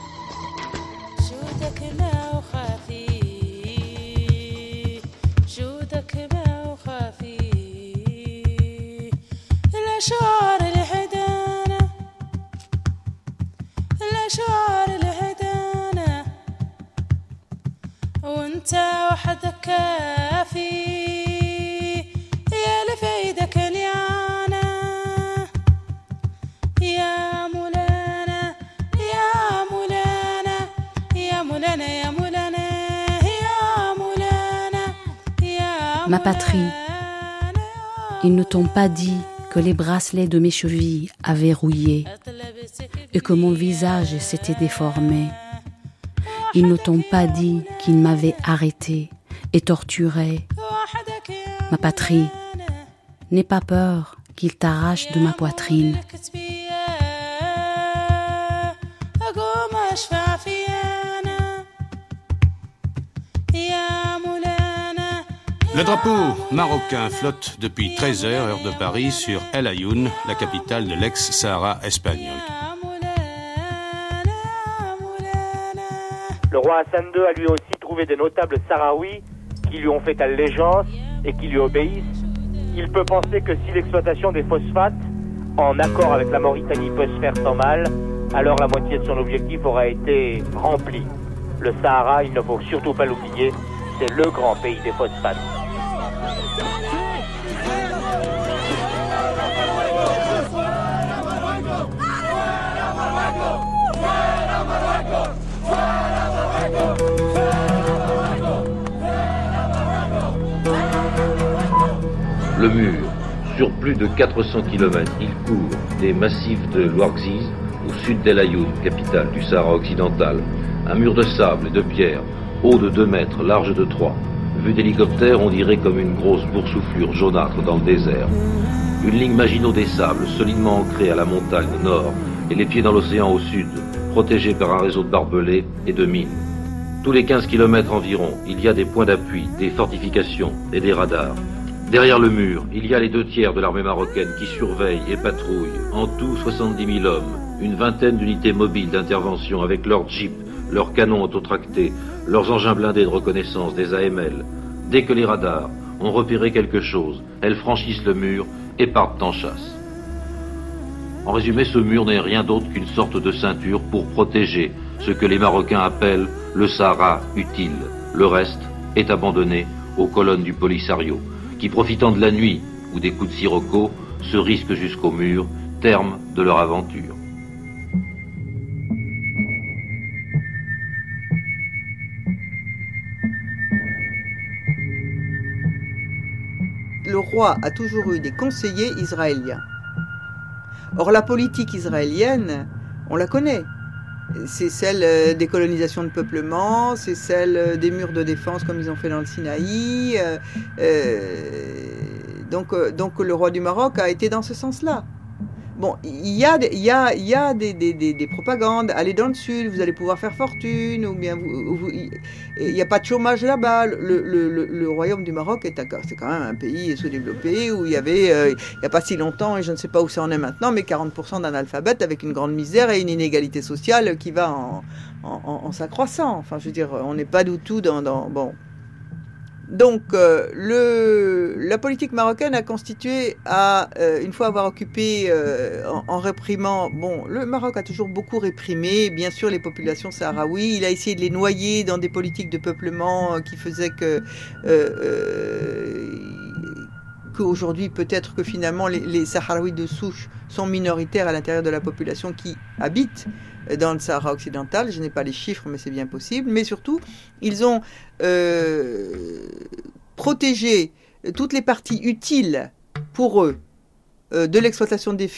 Ma patrie, ils ne t'ont pas dit que les bracelets de mes chevilles avaient rouillé et que mon visage s'était déformé. Ils ne t'ont pas dit qu'ils m'avaient arrêté et torturé. Ma patrie, n'aie pas peur qu'ils t'arrachent de ma poitrine. Le drapeau marocain flotte depuis 13 heures, heure de Paris, sur El Ayoun, la capitale de l'ex-Sahara espagnol. Le roi Hassan II a lui aussi trouvé des notables sahraouis qui lui ont fait allégeance et qui lui obéissent. Il peut penser que si l'exploitation des phosphates, en accord avec la Mauritanie, peut se faire sans mal, alors la moitié de son objectif aura été rempli. Le Sahara, il ne faut surtout pas l'oublier, c'est le grand pays des phosphates. Le mur, sur plus de 400 km, il couvre des massifs de l'Ouarxiz, au sud d'El Ayoun, capitale du Sahara occidental. Un mur de sable et de pierre, haut de 2 mètres, large de 3. Vu d'hélicoptère, on dirait comme une grosse boursouflure jaunâtre dans le désert. Une ligne Maginot des sables, solidement ancrée à la montagne au nord, et les pieds dans l'océan au sud, protégée par un réseau de barbelés et de mines. Tous les 15 km environ, il y a des points d'appui, des fortifications et des radars. Derrière le mur, il y a les deux tiers de l'armée marocaine qui surveillent et patrouillent. En tout, 70 000 hommes, une vingtaine d'unités mobiles d'intervention avec leurs jeeps, leurs canons autotractés, leurs engins blindés de reconnaissance, des AML. Dès que les radars ont repéré quelque chose. Elles franchissent le mur et partent en chasse. En résumé, ce mur n'est rien d'autre qu'une sorte de ceinture pour protéger ce que les Marocains appellent le Sahara utile. Le reste est abandonné aux colonnes du Polisario, qui profitant de la nuit ou des coups de sirocco, se risquent jusqu'au mur, terme de leur aventure. Roi a toujours eu des conseillers israéliens. Or, la politique israélienne, on la connaît. C'est celle euh, des colonisations de peuplement, c'est celle euh, des murs de défense comme ils ont fait dans le Sinaï. Euh, donc, donc le roi du Maroc a été dans ce sens-là. Bon, il y a, y a, y a des, des, des, propagandes. Allez dans le sud, vous allez pouvoir faire fortune, ou bien il n'y a pas de chômage là-bas. Le, le, le, royaume du Maroc est c'est quand même un pays sous-développé où il y avait, euh, il n'y a pas si longtemps, et je ne sais pas où ça en est maintenant, mais 40% d'analphabètes avec une grande misère et une inégalité sociale qui va en, en, en, s'accroissant. Enfin, je veux dire, on n'est pas du tout dans, dans bon. Donc, euh, la politique marocaine a constitué à, euh, une fois avoir occupé euh, en, réprimant, bon, le Maroc a toujours beaucoup réprimé, bien sûr, les populations sahraouis. Il a essayé de les noyer dans des politiques de peuplement qui faisaient que qu'aujourd'hui peut-être que finalement les, les Sahraouis de souche sont minoritaires à l'intérieur de la population qui habite dans le Sahara occidental. Je n'ai pas les chiffres, mais c'est bien possible. Mais surtout, ils ont euh, protégé toutes les parties utiles pour eux euh, de l'exploitation des,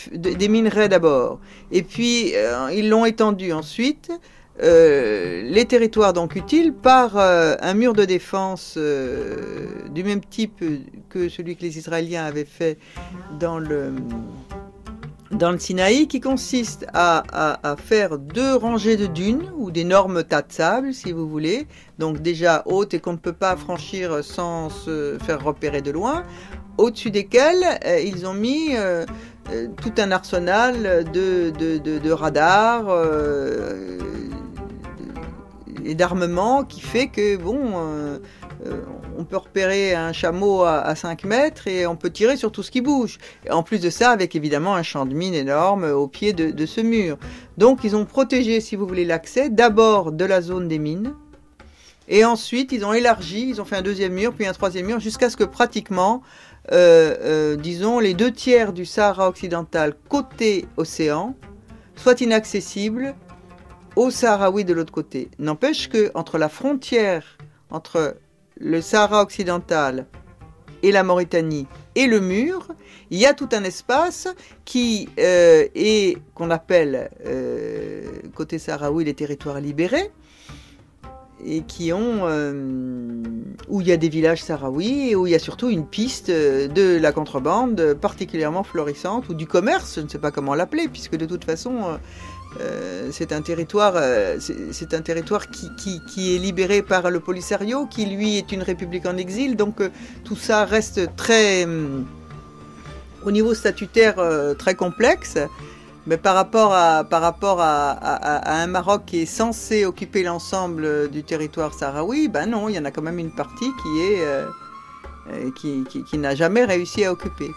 minerais d'abord, et puis euh, ils l'ont étendu ensuite. les territoires donc utiles par un mur de défense du même type que celui que les Israéliens avaient fait dans le dans le Sinaï qui consiste à, faire deux rangées de dunes ou d'énormes tas de sable, si vous voulez, donc déjà hautes et qu'on ne peut pas franchir sans se faire repérer de loin, au-dessus desquelles euh, ils ont mis euh, euh, tout un arsenal de, de radars et d'armement qui fait que, bon, euh, on peut repérer un chameau à, 5 mètres et on peut tirer sur tout ce qui bouge. en plus de ça, avec évidemment un champ de mine énorme au pied de, ce mur. Donc ils ont protégé, si vous voulez, l'accès d'abord de la zone des mines. Et ensuite, ils ont élargi, ils ont fait un deuxième mur, puis un troisième mur, jusqu'à ce que pratiquement, euh, euh, disons, les deux tiers du Sahara occidental côté océan soient inaccessibles aux Sahraouis de l'autre côté. N'empêche que entre la frontière entre le Sahara occidental et la Mauritanie et le mur, il y a tout un espace qui euh, est qu'on appelle euh, côté sahraoui les territoires libérés et qui ont euh, où il y a des villages sahraouis et où il y a surtout une piste de la contrebande particulièrement florissante ou du commerce, je ne sais pas comment l'appeler puisque de toute façon euh, c'est un territoire, euh, c'est un territoire qui, est libéré par le Polisario, qui lui est une république en exil. Donc euh, tout ça reste très, au niveau statutaire, très complexe. Mais par rapport à, un Maroc qui est censé occuper l'ensemble du territoire sahraoui, ben non, il y en a quand même une partie qui n'a jamais réussi à occuper.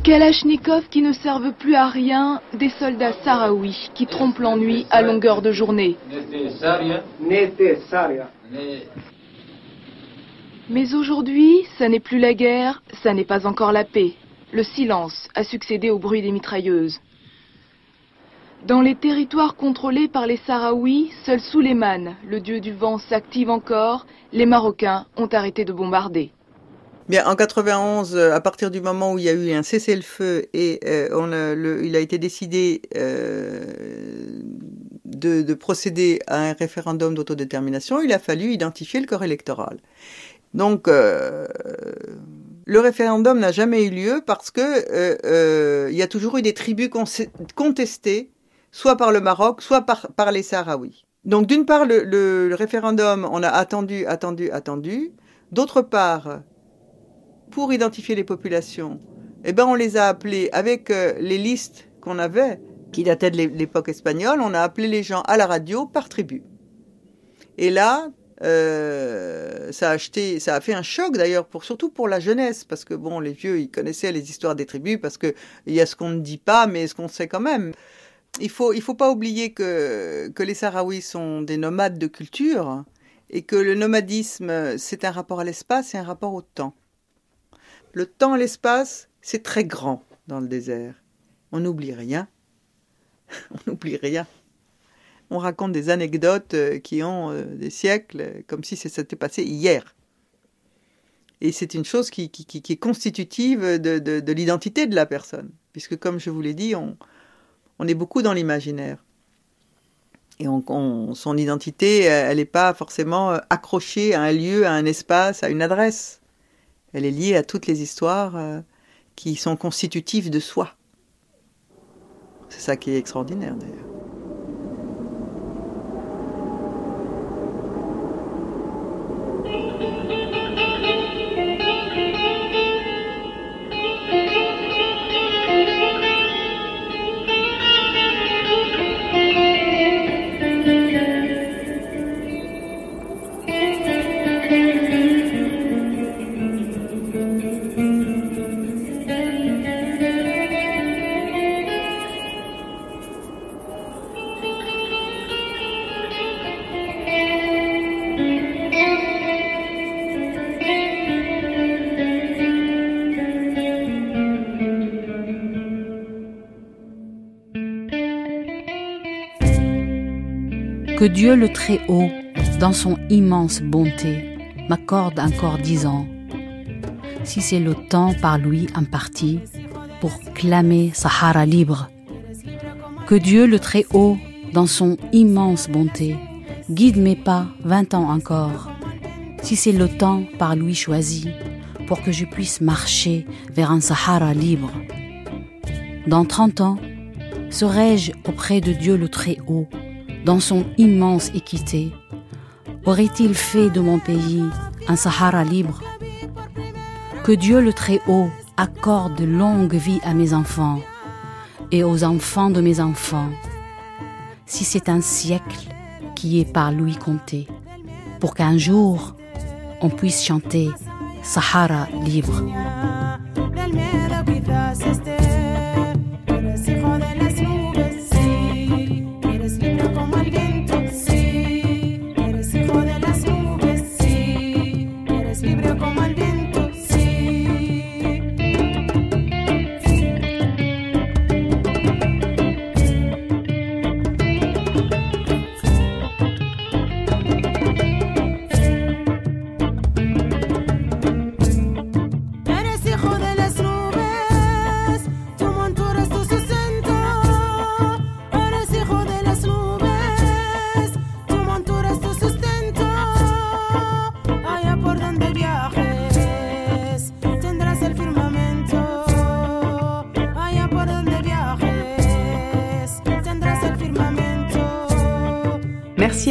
Des kalachnikovs qui ne servent plus à rien, des soldats sahraouis qui trompent l'ennui à longueur de journée. Mais aujourd'hui, ça n'est plus la guerre, ça n'est pas encore la paix. Le silence a succédé au bruit des mitrailleuses. Dans les territoires contrôlés par les Sahraouis, seul Suleiman, le dieu du vent, s'active encore. Les Marocains ont arrêté de bombarder. Bien, en 91, euh, à partir du moment où il y a eu un cessez-le-feu et euh, il a été décidé euh, de, de, procéder à un référendum d'autodétermination, il a fallu identifier le corps électoral. Donc, le référendum n'a jamais eu lieu parce que il y a toujours eu des tribus contestées, soit par le Maroc, soit par, les Sahraouis. Donc, d'une part, le référendum, on a attendu, attendu, attendu. D'autre part, pour identifier les populations, eh ben on les a appelés avec euh, les listes qu'on avait, qui dataient de l'époque espagnole, on a appelé les gens à la radio par tribu. Et là, euh, ça a acheté, ça a fait un choc d'ailleurs, surtout pour la jeunesse, parce que bon, les vieux, ils connaissaient les histoires des tribus, parce que il y a ce qu'on ne dit pas, mais ce qu'on sait quand même. Il faut, il faut pas oublier que que les Sahraouis sont des nomades de culture et que le nomadisme, c'est un rapport à l'espace et un rapport au temps. Le temps, l'espace, c'est très grand dans le désert. On n'oublie rien. (laughs) On n'oublie rien. On raconte des anecdotes euh, qui ont euh, des siècles, comme si c'était passé hier. Et c'est une chose qui, est constitutive de, de, de l'identité de la personne, puisque comme je vous l'ai dit, on, est beaucoup dans l'imaginaire. Et on, on, son identité, elle n'est pas forcément accrochée à un lieu, à un espace, à une adresse. Elle est liée à toutes les histoires euh, qui sont constitutives de soi. C'est ça qui est extraordinaire d'ailleurs. Que Dieu le Très-Haut, dans son immense bonté, m'accorde encore dix ans, si c'est le temps par lui imparti pour clamer Sahara libre. Que Dieu le Très-Haut, dans son immense bonté, guide mes pas vingt ans encore, si c'est le temps par lui choisi pour que je puisse marcher vers un Sahara libre. Dans trente ans, serai-je auprès de Dieu le Très-Haut, dans son immense équité, aurait-il fait de mon pays un Sahara libre? Que Dieu le Très-Haut accorde longue vie à mes enfants et aux enfants de mes enfants, si c'est un siècle qui est par lui compté, pour qu'un jour on puisse chanter Sahara libre.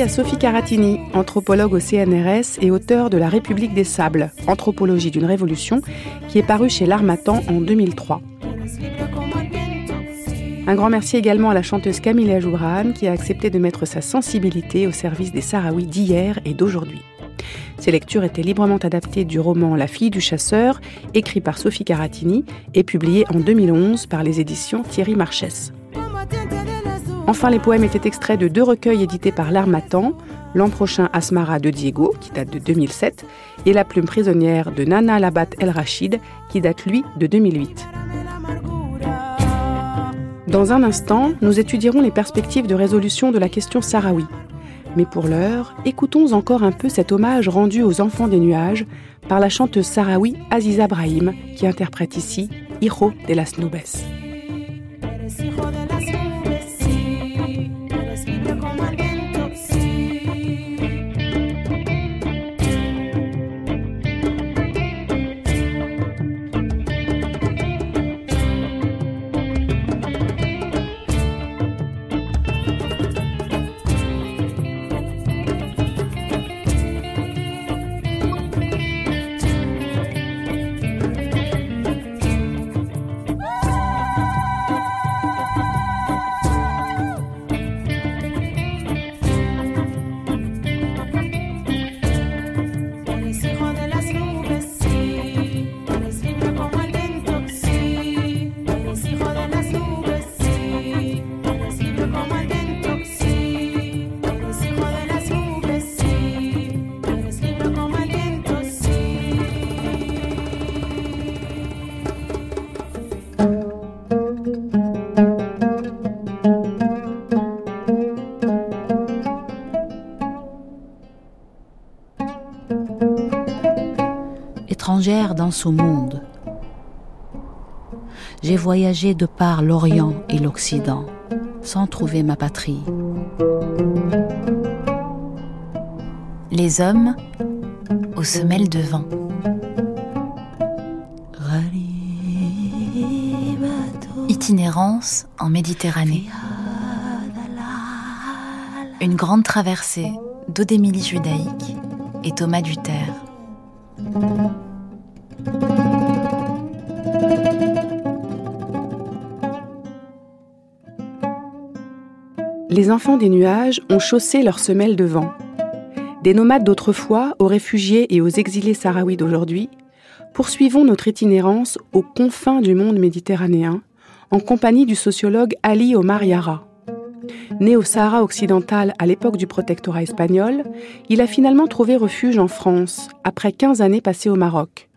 À Sophie Caratini, anthropologue au CNRS et auteure de La République des Sables, Anthropologie d'une révolution, qui est paru chez l'Armatan en 2003. Un grand merci également à la chanteuse Camille Ajourane qui a accepté de mettre sa sensibilité au service des Sahraouis d'hier et d'aujourd'hui. Ces lectures étaient librement adaptées du roman La fille du chasseur, écrit par Sophie Caratini et publié en 2011 par les éditions Thierry Marchès. Enfin, les poèmes étaient extraits de deux recueils édités par l'Armatan, l'an prochain Asmara de Diego, qui date de 2007, et La plume prisonnière de Nana Labat El Rachid, qui date lui de 2008. Dans un instant, nous étudierons les perspectives de résolution de la question sahraoui. Mais pour l'heure, écoutons encore un peu cet hommage rendu aux enfants des nuages par la chanteuse sahraoui Aziza Brahim, qui interprète ici Hijo de las Nubes. Ce monde. J'ai voyagé de par l'Orient et l'Occident sans trouver ma patrie. Les hommes aux semelles de vent. Itinérance en Méditerranée. Une grande traversée d'Odémilie judaïque et Thomas Duterre. Les enfants des nuages ont chaussé leurs semelles de vent. Des nomades d'autrefois aux réfugiés et aux exilés sahraouis d'aujourd'hui, poursuivons notre itinérance aux confins du monde méditerranéen en compagnie du sociologue Ali Omar Yara. Né au Sahara occidental à l'époque du protectorat espagnol, il a finalement trouvé refuge en France après 15 années passées au Maroc.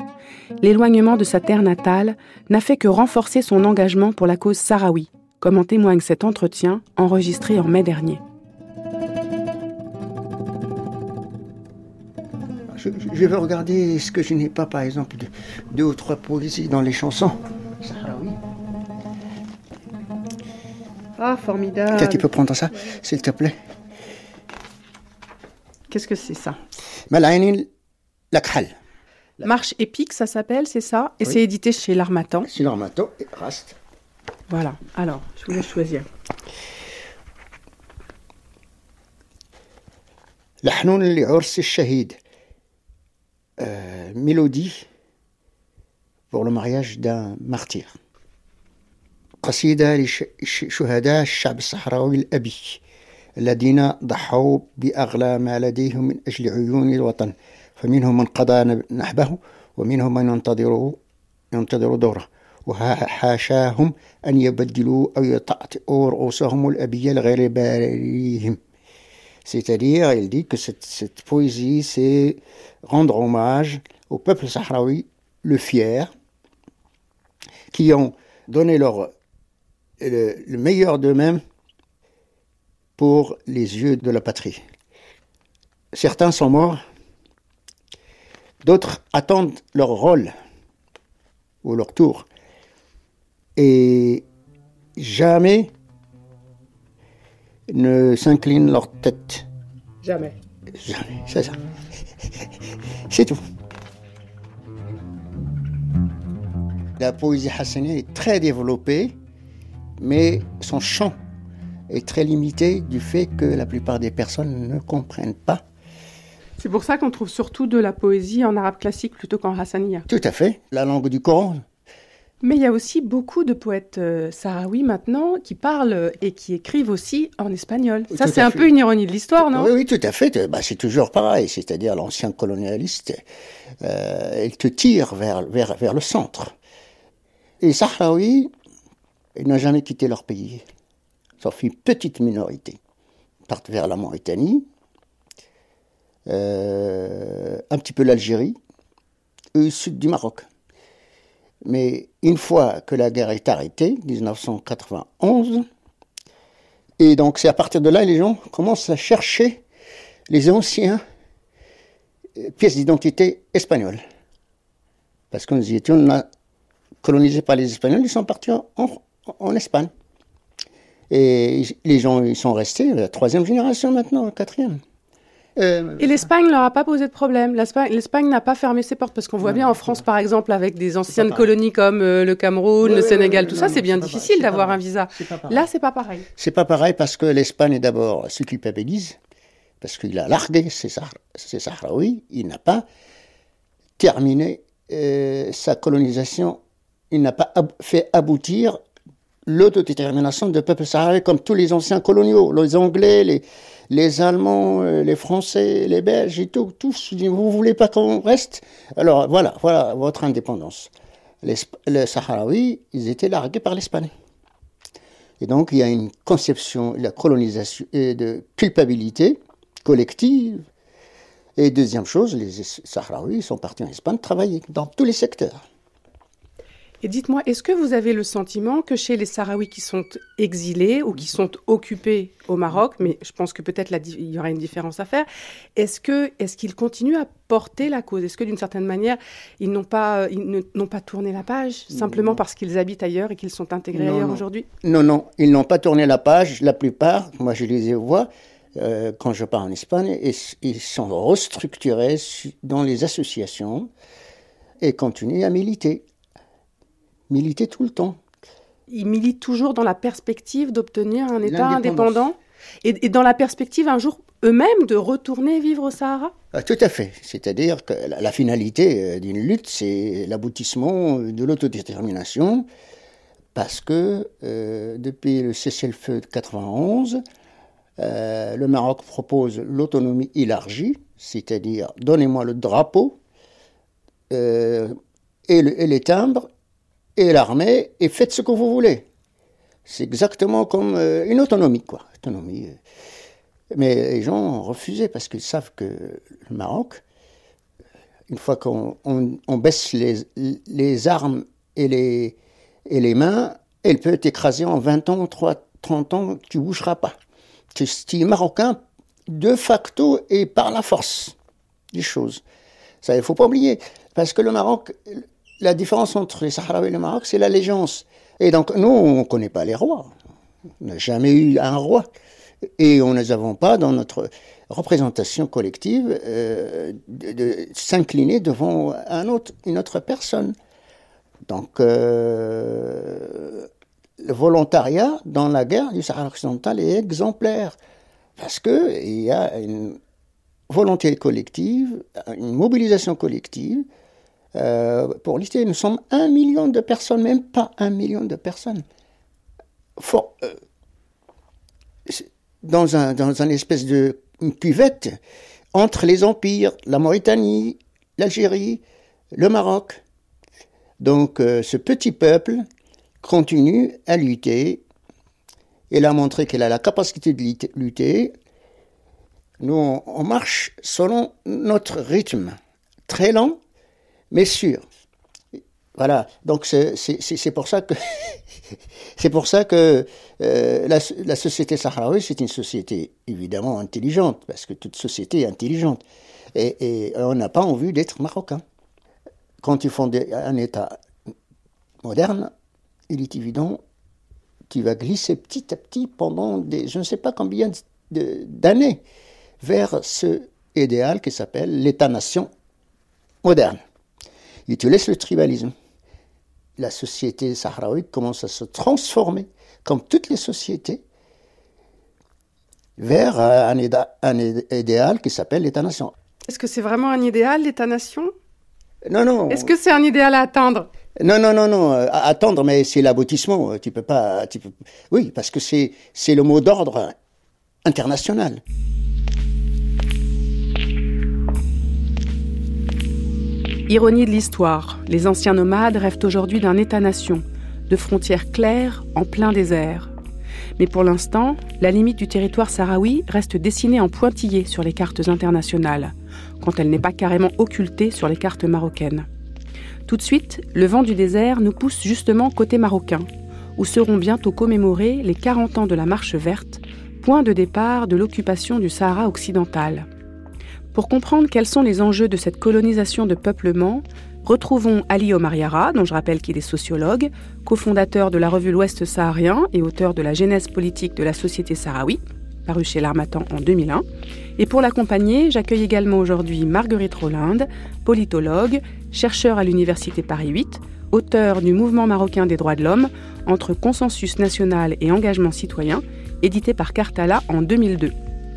L'éloignement de sa terre natale n'a fait que renforcer son engagement pour la cause sahraoui comme en témoigne cet entretien enregistré en mai dernier. Je, vais regarder ce que je n'ai pas, par exemple, deux ou trois poésies dans les chansons. Ah, formidable. tu peux prendre ça, s'il te plaît. Qu'est-ce que c'est ça? Marche épique, ça s'appelle, c'est ça Et c'est édité chez l'Armatan. Chez l'Armatan et Rast. Voilà, alors, je vous laisse choisir. لحنون لعرس الشهيد ميلودي pour le mariage d'un martyr قصيدة لشهداء الشعب الصحراوي الأبي الذين ضحوا بأغلى ما لديهم من أجل عيون الوطن فمنهم من قضى نحبه ومنهم من ينتظر ينتظر دوره وحاشاهم أن يبدلوا أو يطأطئوا رؤوسهم الأبية لغير باريهم C'est-à-dire, il dit que cette, cette poésie, c'est rendre hommage au peuple sahraoui, le fier, qui ont donné leur, le, le meilleur d'eux-mêmes pour les yeux de la patrie. Certains sont morts, d'autres attendent leur rôle ou leur tour et jamais ne s'inclinent leur tête. Jamais. Jamais, c'est ça. C'est tout. La poésie hassanienne est très développée, mais son champ est très limité du fait que la plupart des personnes ne comprennent pas. C'est pour ça qu'on trouve surtout de la poésie en arabe classique plutôt qu'en hassaniya. Tout à fait. La langue du Coran, mais il y a aussi beaucoup de poètes euh, sahraouis maintenant qui parlent et qui écrivent aussi en espagnol. Ça, c'est un peu une ironie de l'histoire, non? Oui, oui, tout à fait. Bah, c'est toujours pareil. C'est-à-dire l'ancien colonialiste, euh, il te tire vers, vers, vers le centre. Les Sahraouis, ils n'ont jamais quitté leur pays, sauf une petite minorité. Ils partent vers la Mauritanie, euh, un petit peu l'Algérie, et sud du Maroc. Mais une fois que la guerre est arrêtée, 1991, et donc c'est à partir de là que les gens commencent à chercher les anciens euh, pièces d'identité espagnoles. Parce que nous étions colonisés par les Espagnols, ils sont partis en, en Espagne. Et les gens, ils sont restés, la troisième génération maintenant, la quatrième. Euh, et l'Espagne leur a pas posé de problème. L'Espagne n'a pas fermé ses portes parce qu'on voit bien en France, par exemple, avec des anciennes colonies comme euh, le Cameroun, le Sénégal, tout ça, c'est bien difficile d'avoir un visa. Là, c'est pas pareil. C'est pas pareil parce que l'Espagne d'abord se culpabilise parce qu'il a largué ses, Sahraouis, il n'a pas terminé euh, sa colonisation, il n'a pas fait aboutir l'autodétermination du peuple sahraoui comme tous les anciens coloniaux, les Anglais, les, les Allemands, euh, les Français, les Belges et tout, tous, vous voulez pas qu'on reste? Alors voilà, voilà votre indépendance. Les, les Sahraouis, ils étaient largués par l'Espagne. Et donc il y a une conception de la colonisation et de culpabilité collective. Et deuxième chose, les Sahraouis sont partis en Espagne travailler dans tous les secteurs. Et dites-moi, est-ce que vous avez le sentiment que chez les Sahraouis qui sont exilés ou qui sont occupés au Maroc, mais je pense que peut-être il y aura une différence à faire, est-ce que est-ce qu'ils continuent à porter la cause? Est-ce que d'une certaine manière, ils n'ont pas ils n'ont pas tourné la page simplement parce qu'ils habitent ailleurs et qu'ils sont intégrés ailleurs aujourd'hui? Non, non, ils n'ont pas tourné la page. La plupart, moi je les vois. Euh, quand je pars en Espagne, et, ils sont restructurés dans les associations et continuent à militer militer tout le temps. Ils militent toujours dans la perspective d'obtenir un État indépendant et, dans la perspective un jour eux-mêmes de retourner vivre au Sahara ah, Tout à fait. C'est-à-dire que la, finalité euh, d'une lutte, c'est l'aboutissement de l'autodétermination, parce que euh, depuis le cessez-le-feu de 91, euh, le Maroc propose l'autonomie élargie, c'est-à-dire donnez-moi le drapeau et, et, les timbres et l'armée et faites ce que vous voulez. C'est exactement comme euh, une autonomie, quoi. Autonomie. Euh. Mais les gens ont refusé parce qu'ils savent que le Maroc, une fois qu'on baisse les, les, armes et les, et les mains, elle peut t'écraser en 20 ans, 3, 30 ans, tu ne bougeras pas. Tu es marocain de facto et par la force des choses. Ça, il faut pas oublier. Parce que le Maroc, la différence entre les Sahraouis et le Maroc, c'est l'allégeance. Et donc, nous, on ne connaît pas les rois. On n'a jamais eu un roi. Et on ne avons pas dans notre représentation collective euh, de, s'incliner devant un autre, une autre personne. Donc, euh, le volontariat dans la guerre du Sahara occidental est exemplaire. Parce qu'il y a une volonté collective, une mobilisation collective, euh, pour lister, nous sommes un million de personnes, même pas un million de personnes. Euh, dans, un, dans une espèce de cuvette entre les empires, la Mauritanie, l'Algérie, le Maroc. Donc euh, ce petit peuple continue à lutter. Elle a montré qu'elle a la capacité de lutter. Nous, on marche selon notre rythme, très lent, mais sûr. Voilà, donc c'est (laughs) pour ça que euh, la, société sahraoui c'est une société évidemment intelligente parce que toute société est intelligente et, et on n'a pas envie d'être marocain. Quand ils font un État moderne, il est évident qu'il va glisser petit à petit pendant des je ne sais pas combien d'années vers ce idéal qui s'appelle l'État-nation moderne. Il te laisse le tribalisme. La société sahraouie commence à se transformer, comme toutes les sociétés, vers un, idéal qui s'appelle l'État-nation. Est-ce que c'est vraiment un idéal, l'État-nation? Non, non. Est-ce que c'est un idéal à atteindre? Non, non, non, non, à attendre, mais c'est l'aboutissement. Tu peux pas, tu peux... oui, parce que c'est le mot d'ordre international. Ironie de l'histoire, les anciens nomades rêvent aujourd'hui d'un État-nation, de frontières claires en plein désert. Mais pour l'instant, la limite du territoire sahraoui reste dessinée en pointillé sur les cartes internationales, quand elle n'est pas carrément occultée sur les cartes marocaines. Tout de suite, le vent du désert nous pousse justement côté marocain, où seront bientôt commémorés les 40 ans de la Marche verte, point de départ de l'occupation du Sahara occidental. Pour comprendre quels sont les enjeux de cette colonisation de peuplement, retrouvons Ali Omar Yara, dont je rappelle qu'il est sociologue, cofondateur de la revue L'Ouest saharien et auteur de la genèse politique de la société sahraoui, paru chez l'Armatan en 2001. Et pour l'accompagner, j'accueille également aujourd'hui Marguerite Rolinde, politologue, chercheur à l'Université Paris 8, auteur du Mouvement marocain des droits de l'homme, entre consensus national et engagement citoyen, édité par Cartala en 2002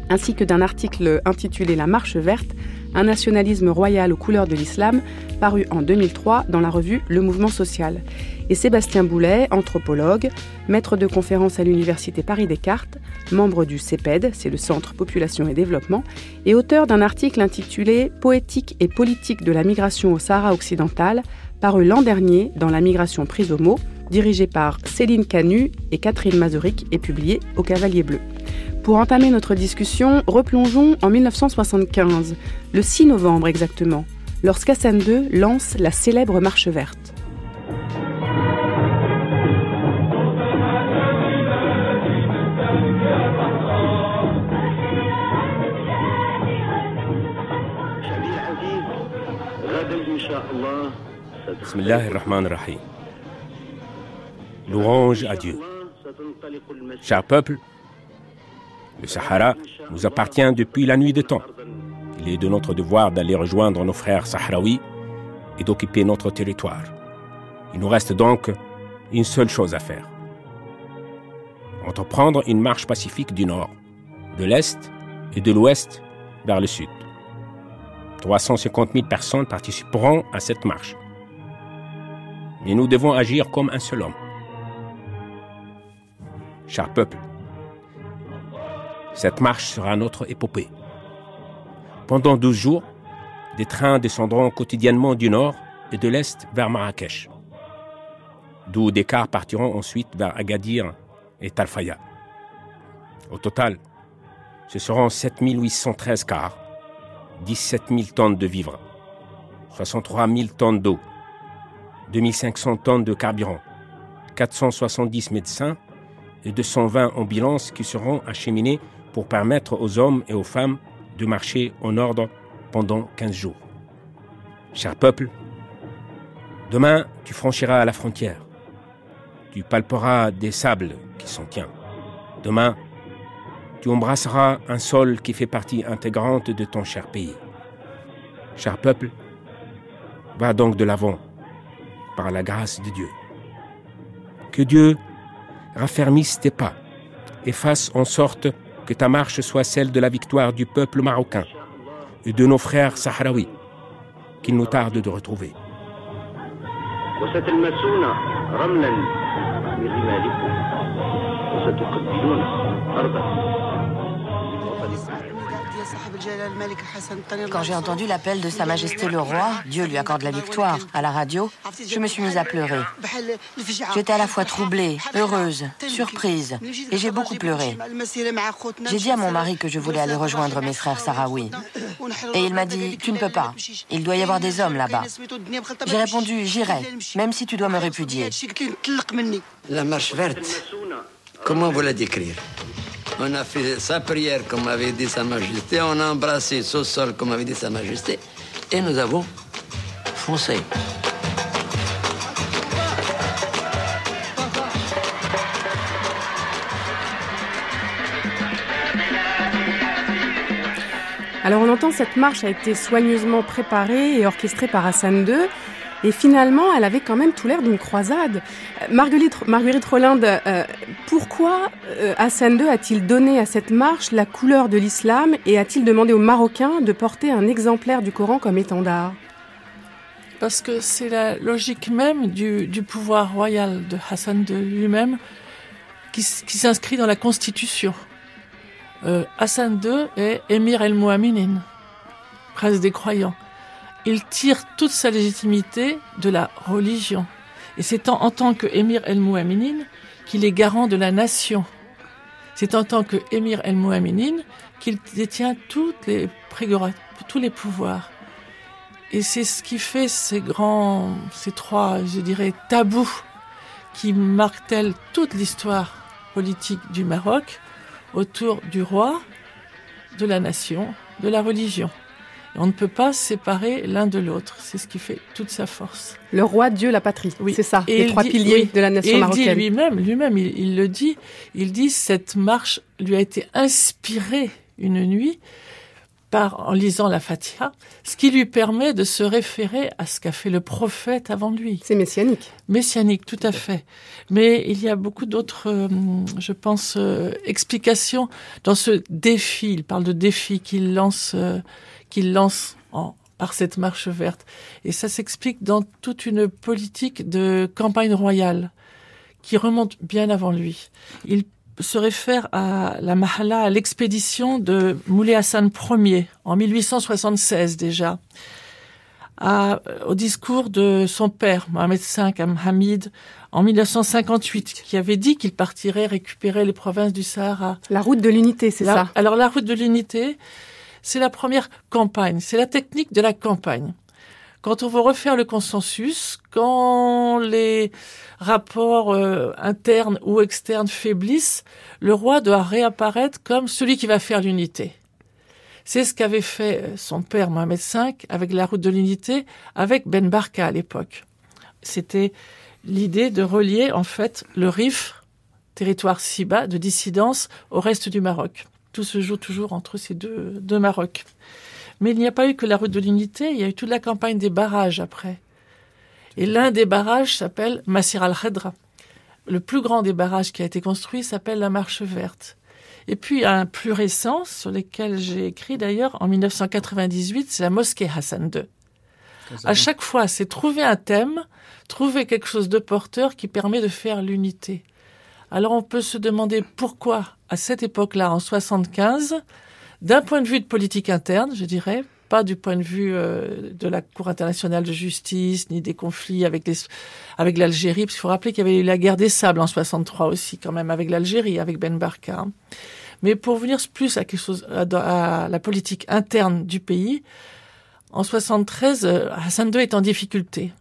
ainsi que d'un article intitulé La Marche verte, un nationalisme royal aux couleurs de l'islam, paru en 2003 dans la revue Le Mouvement social. Et Sébastien Boulet, anthropologue, maître de conférence à l'Université Paris-Descartes, membre du CEPED, c'est le Centre Population et Développement, et auteur d'un article intitulé Poétique et politique de la migration au Sahara occidental, paru l'an dernier dans La migration prise au mot, dirigé par Céline Canu et Catherine Mazuric et publié au Cavalier Bleu. Pour entamer notre discussion, replongeons en 1975, le 6 novembre exactement, lorsqu'Hassan II lance la célèbre Marche verte. Louange à Dieu. Cher peuple, le Sahara nous appartient depuis la nuit des temps. Il est de notre devoir d'aller rejoindre nos frères sahraouis et d'occuper notre territoire. Il nous reste donc une seule chose à faire. Entreprendre une marche pacifique du nord, de l'est et de l'ouest vers le sud. 350 000 personnes participeront à cette marche. Mais nous devons agir comme un seul homme. Cher peuple, cette marche sera notre épopée. Pendant 12 jours, des trains descendront quotidiennement du nord et de l'est vers Marrakech, d'où des cars partiront ensuite vers Agadir et Talfaya. Au total, ce seront 7813 cars, 17 000 tonnes de vivres, 63 000 tonnes d'eau, 2500 tonnes de carburant, 470 médecins et 220 ambulances qui seront acheminés pour permettre aux hommes et aux femmes de marcher en ordre pendant 15 jours. Cher peuple, demain tu franchiras la frontière. Tu palperas des sables qui sont tiens. Demain, tu embrasseras un sol qui fait partie intégrante de ton cher pays. Cher peuple, va donc de l'avant par la grâce de Dieu. Que Dieu raffermisse tes pas et fasse en sorte que ta marche soit celle de la victoire du peuple marocain et de nos frères sahraouis, qu'il nous tarde de retrouver. Quand j'ai entendu l'appel de Sa Majesté le Roi, Dieu lui accorde la victoire, à la radio, je me suis mise à pleurer. J'étais à la fois troublée, heureuse, surprise, et j'ai beaucoup pleuré. J'ai dit à mon mari que je voulais aller rejoindre mes frères sahraouis. Et il m'a dit, tu ne peux pas, il doit y avoir des hommes là-bas. J'ai répondu, j'irai, même si tu dois me répudier. La marche verte, comment vous la décrire? On a fait sa prière, comme avait dit Sa Majesté. On a embrassé ce sol, comme avait dit Sa Majesté. Et nous avons foncé. Alors on entend cette marche a été soigneusement préparée et orchestrée par Hassan II. Et finalement, elle avait quand même tout l'air d'une croisade. Marguerite, Marguerite Rolinde, euh, pourquoi euh, Hassan II a-t-il donné à cette marche la couleur de l'islam et a-t-il demandé aux Marocains de porter un exemplaire du Coran comme étendard? Parce que c'est la logique même du, pouvoir royal de Hassan II lui-même qui, s'inscrit dans la Constitution. Euh, Hassan II est émir el-Mouaminin, prince des croyants il tire toute sa légitimité de la religion. Et c'est en, tant que émir el-Mouaminin qu'il est garant de la nation. C'est en tant que émir el-Mouaminin qu'il détient toutes les tous les pouvoirs. Et c'est ce qui fait ces grands, ces trois, je dirais, tabous qui marquent toute l'histoire politique du Maroc autour du roi, de la nation, de la religion. On ne peut pas séparer l'un de l'autre. C'est ce qui fait toute sa force. Le roi, Dieu, la patrie. Oui. C'est ça, Et les trois dit- piliers oui. de la nation Et marocaine. Il dit lui-même, lui-même, il, il le dit. Il dit cette marche lui a été inspirée une nuit par en lisant la Fatiha, ce qui lui permet de se référer à ce qu'a fait le prophète avant lui. C'est messianique. Messianique, tout à fait. Mais il y a beaucoup d'autres, euh, je pense, euh, explications dans ce défi. Il parle de défi qu'il lance, euh, qu'il lance en, par cette marche verte. Et ça s'explique dans toute une politique de campagne royale qui remonte bien avant lui. Il se réfère à la Mahala, à l'expédition de Moulay Hassan Ier en 1876 déjà, à- au discours de son père, Mohamed V Hamid, en 1958, qui avait dit qu'il partirait récupérer les provinces du Sahara. La route de l'unité, c'est ça? Alors la route de l'unité, c'est la première campagne, c'est la technique de la campagne. Quand on veut refaire le consensus, quand les rapports euh, internes ou externes faiblissent, le roi doit réapparaître comme celui qui va faire l'unité. C'est ce qu'avait fait euh, son père Mohamed V avec la route de l'unité, avec Ben Barka à l'époque. C'était l'idée de relier en fait le Rif, territoire si bas de dissidence, au reste du Maroc. Tout se joue toujours entre ces deux, deux Marocs. Mais il n'y a pas eu que la route de l'unité, il y a eu toute la campagne des barrages après. Et l'un des barrages s'appelle Massir al-Khedra. Le plus grand des barrages qui a été construit s'appelle la Marche Verte. Et puis un plus récent, sur lequel j'ai écrit d'ailleurs en 1998, c'est la mosquée Hassan II. À chaque fois, c'est trouver un thème, trouver quelque chose de porteur qui permet de faire l'unité. Alors on peut se demander pourquoi, à cette époque-là, en 75, d'un point de vue de politique interne, je dirais, pas du point de vue euh, de la Cour internationale de justice, ni des conflits avec les, avec l'Algérie, parce qu'il faut rappeler qu'il y avait eu la guerre des sables en 63 aussi, quand même, avec l'Algérie, avec Ben Barka. hein. Mais pour venir plus à quelque chose, à, la politique interne du pays, en 73, euh, Hassan II est en difficulté.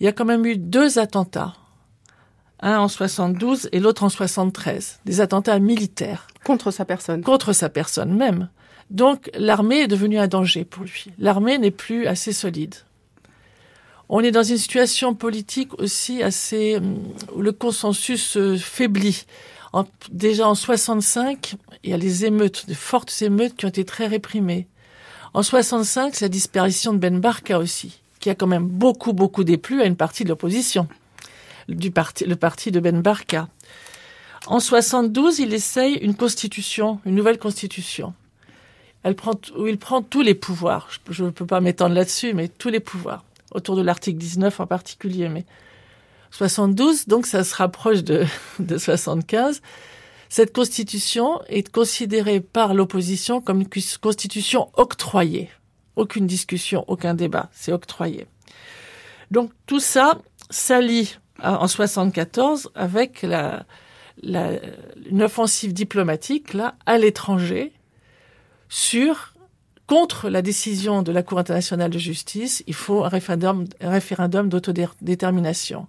Il y a quand même eu deux attentats. Un en 72 et l'autre en 73. Des attentats militaires. Contre sa personne. Contre sa personne même. Donc l'armée est devenue un danger pour lui. L'armée n'est plus assez solide. On est dans une situation politique aussi assez hum, où le consensus faiblit. En- déjà en 65, il y a les émeutes, de fortes émeutes qui ont été très réprimées. En 65, c'est la disparition de Ben Barka aussi, qui a quand même beaucoup, beaucoup déplu à une partie de l'opposition, du parti, le parti de Ben Barka. En 72, il essaye une constitution, une nouvelle constitution. Elle prend, où il prend tous les pouvoirs. Je ne peux pas m'étendre là-dessus, mais tous les pouvoirs. Autour de l'article 19 en particulier, mais 72, donc ça se rapproche de, (laughs) de 75. Cette constitution est considérée par l'opposition comme une constitution octroyée. Aucune discussion, aucun débat, c'est octroyé. Donc tout ça s'allie en 74 avec la, la, une offensive diplomatique là à l'étranger sur contre la décision de la Cour internationale de justice, il faut un référendum, un référendum d'autodétermination.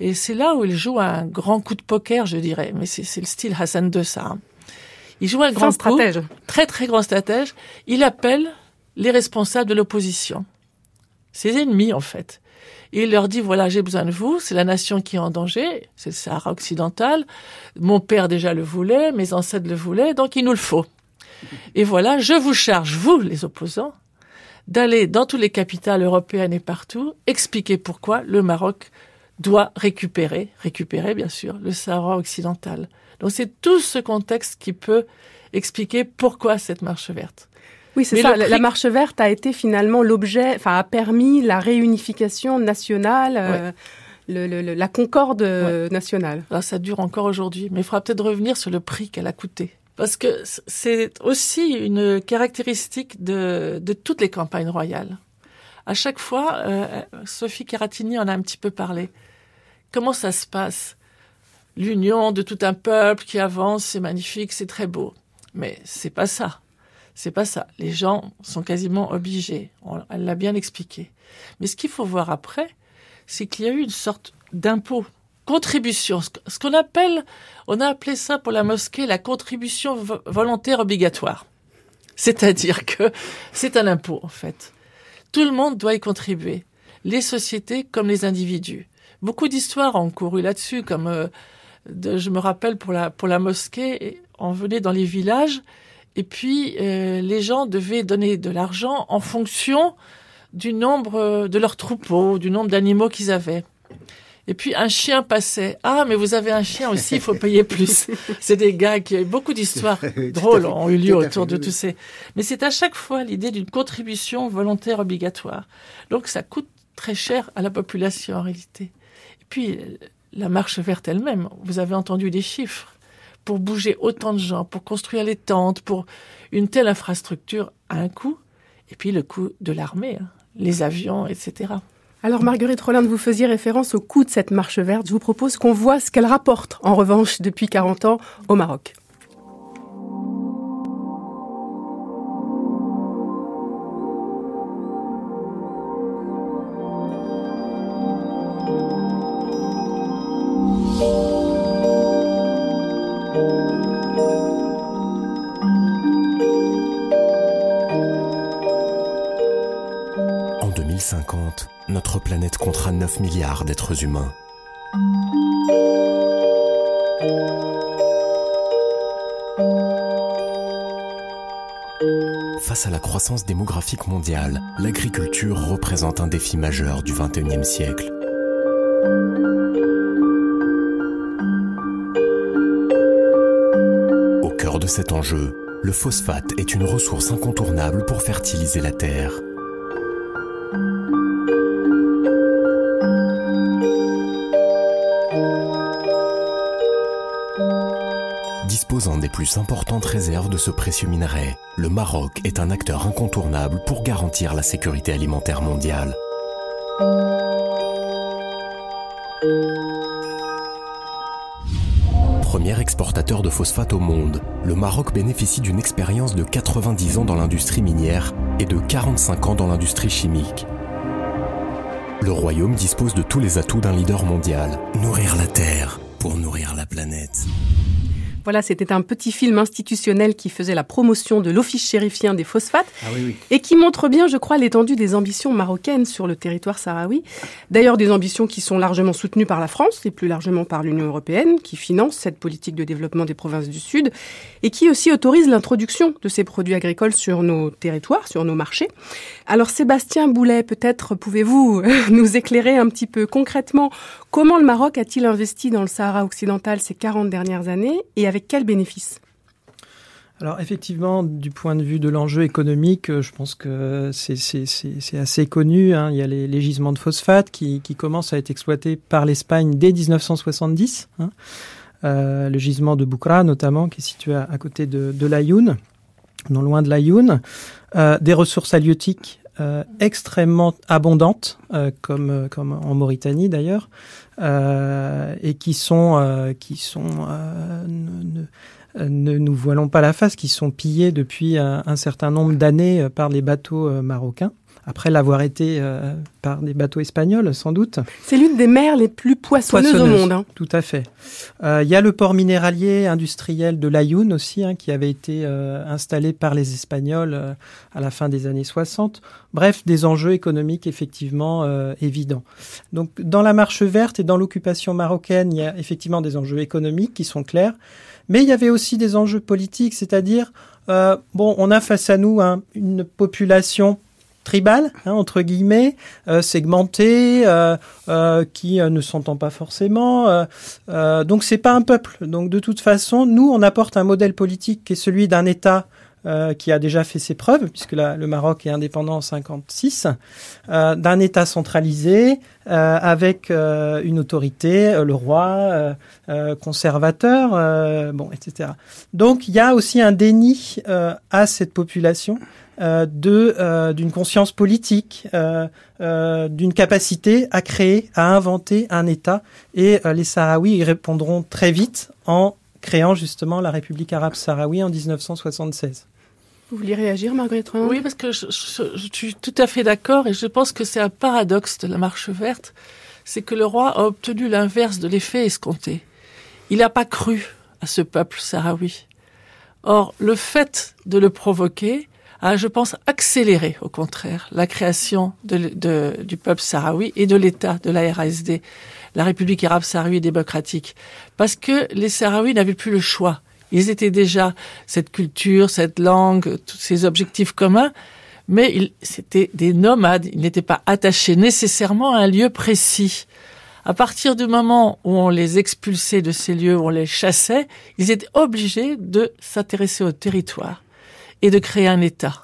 Et c'est là où il joue un grand coup de poker, je dirais. Mais c'est c'est le style Hassan II, ça. Il joue un grand stratège. coup, très très grand stratège. Il appelle les responsables de l'opposition, ses ennemis en fait. Il leur dit voilà, j'ai besoin de vous, c'est la nation qui est en danger, c'est le Sahara occidental. Mon père déjà le voulait, mes ancêtres le voulaient, donc il nous le faut. Et voilà, je vous charge, vous les opposants, d'aller dans toutes les capitales européennes et partout expliquer pourquoi le Maroc doit récupérer, récupérer bien sûr, le Sahara occidental. Donc c'est tout ce contexte qui peut expliquer pourquoi cette marche verte. Oui, c'est ça. La, marche verte a été finalement l'objet, enfin, a permis la réunification nationale, euh, le- le- le- la concorde euh, nationale. Alors ça dure encore aujourd'hui, mais il faudra peut-être revenir sur le prix qu'elle a coûté. Parce que c'est aussi une caractéristique de, de toutes les campagnes royales. À chaque fois, euh, Sophie Caratini en a un petit peu parlé. Comment ça se passe? L'union de tout un peuple qui avance, c'est magnifique, c'est très beau. Mais c'est pas ça. C'est pas ça. Les gens sont quasiment obligés. elle l'a bien expliqué. Mais ce qu'il faut voir après, c'est qu'il y a eu une sorte d'impôt, contribution, ce qu'on appelle, on a appelé ça pour la mosquée la contribution volontaire obligatoire. C'est-à-dire que c'est un impôt, en fait. Tout le monde doit y contribuer. Les sociétés comme les individus. Beaucoup d'histoires ont couru là-dessus, comme euh, je me rappelle pour la, pour la mosquée, on venait dans les villages et puis euh, les gens devaient donner de l'argent en fonction du nombre euh, de leurs troupeaux, du nombre d'animaux qu'ils avaient. Et puis un chien passait. Ah, mais vous avez un chien aussi, il faut (laughs) payer plus. c'est des gars qui ont beaucoup d'histoires (laughs) drôles ont eu lieu autour de tous ces. Mais c'est à chaque fois l'idée d'une contribution volontaire obligatoire. Donc ça coûte très cher à la population en réalité. Et puis la marche verte elle-même, vous avez entendu des chiffres. Pour bouger autant de gens, pour construire les tentes, pour une telle infrastructure à un coût, et puis le coût de l'armée, hein, les avions, etc. Alors Marguerite Roland, vous faisiez référence au coût de cette marche verte. Je vous propose qu'on voit ce qu'elle rapporte en revanche depuis 40 ans au Maroc. 1,9 milliard d'êtres humains. Face à la croissance démographique mondiale, l'agriculture représente un défi majeur du XXIe siècle. Au cœur de cet enjeu, le phosphate est une ressource incontournable pour fertiliser la terre. Plus importantes réserves de ce précieux minerai, le Maroc est un acteur incontournable pour garantir la sécurité alimentaire mondiale. Premier exportateur de phosphate au monde, le Maroc bénéficie d'une expérience de 90 ans dans l'industrie minière et de 45 ans dans l'industrie chimique. Le royaume dispose de tous les atouts d'un leader mondial, nourrir la terre pour nourrir la planète. Voilà, c'était un petit film institutionnel qui faisait la promotion de l'Office chérifien des phosphates ah et qui montre bien, je crois, l'étendue des ambitions marocaines sur le territoire sahraoui. D'ailleurs, des ambitions qui sont largement soutenues par la France et plus largement par l'Union européenne, qui finance cette politique de développement des provinces du Sud et qui aussi autorise l'introduction de ces produits agricoles sur nos territoires, sur nos marchés. Alors, Sébastien Boulet, peut-être pouvez-vous (laughs) nous éclairer un petit peu concrètement comment le Maroc a-t-il investi dans le Sahara occidental ces 40 dernières années et avec quels bénéfices alors effectivement, du point de vue de l'enjeu économique, euh, je pense que c'est assez connu. Hein. Il y a les, gisements de phosphate qui, commencent à être exploités par l'Espagne dès 1970. Hein. Euh, le gisement de Boukra notamment, qui est situé à, côté de, de l'Ayoun, non loin de l'Ayoun. Euh, des ressources halieutiques extrêmement abondantes, comme, comme en Mauritanie d'ailleurs, euh, et qui sont, euh, qui sont euh, ne, nous voilons pas la face, qui sont pillés depuis un certain nombre d'années par les bateaux marocains après l'avoir été euh, par des bateaux espagnols, sans doute. C'est l'une des mers les plus poissonneuses, au monde. Hein. Tout à fait. Euh, il y a le port minéralier industriel de l'Ayoun aussi, hein, qui avait été euh, installé par les Espagnols à la fin des années 60. Bref, des enjeux économiques effectivement évidents. Donc, dans la marche verte et dans l'occupation marocaine, il y a effectivement des enjeux économiques qui sont clairs, mais il y avait aussi des enjeux politiques, c'est-à-dire, bon, on a face à nous hein, une population tribal, hein, entre guillemets, euh, segmenté, euh, euh, qui ne s'entend pas forcément. donc c'est pas un peuple. Donc de toute façon, nous, on apporte un modèle politique qui est celui d'un État qui a déjà fait ses preuves, puisque le Maroc est indépendant en 56, d'un État centralisé avec une autorité, le roi, conservateur, bon, etc. Donc il y a aussi un déni à cette population euh, de euh, d'une conscience politique, euh, d'une capacité à créer, à inventer un État. Et les Sahraouis y répondront très vite en créant justement la République arabe sahraoui en 1976. Vous vouliez réagir, Marguerite Oui, parce que je, suis tout à fait d'accord et je pense que c'est un paradoxe de la marche verte, c'est que le roi a obtenu l'inverse de l'effet escompté. Il n'a pas cru à ce peuple sahraoui. Or, le fait de le provoquer a, je pense, accéléré, au contraire, la création de, du peuple sahraoui et de l'État, de la RASD, la République arabe sahraoui démocratique. Parce que les Sahraouis n'avaient plus le choix. Ils étaient déjà cette culture, cette langue, tous ces objectifs communs, mais c'était des nomades. Ils n'étaient pas attachés nécessairement à un lieu précis. À partir du moment où on les expulsait de ces lieux, où on les chassait, ils étaient obligés de s'intéresser au territoire et de créer un État.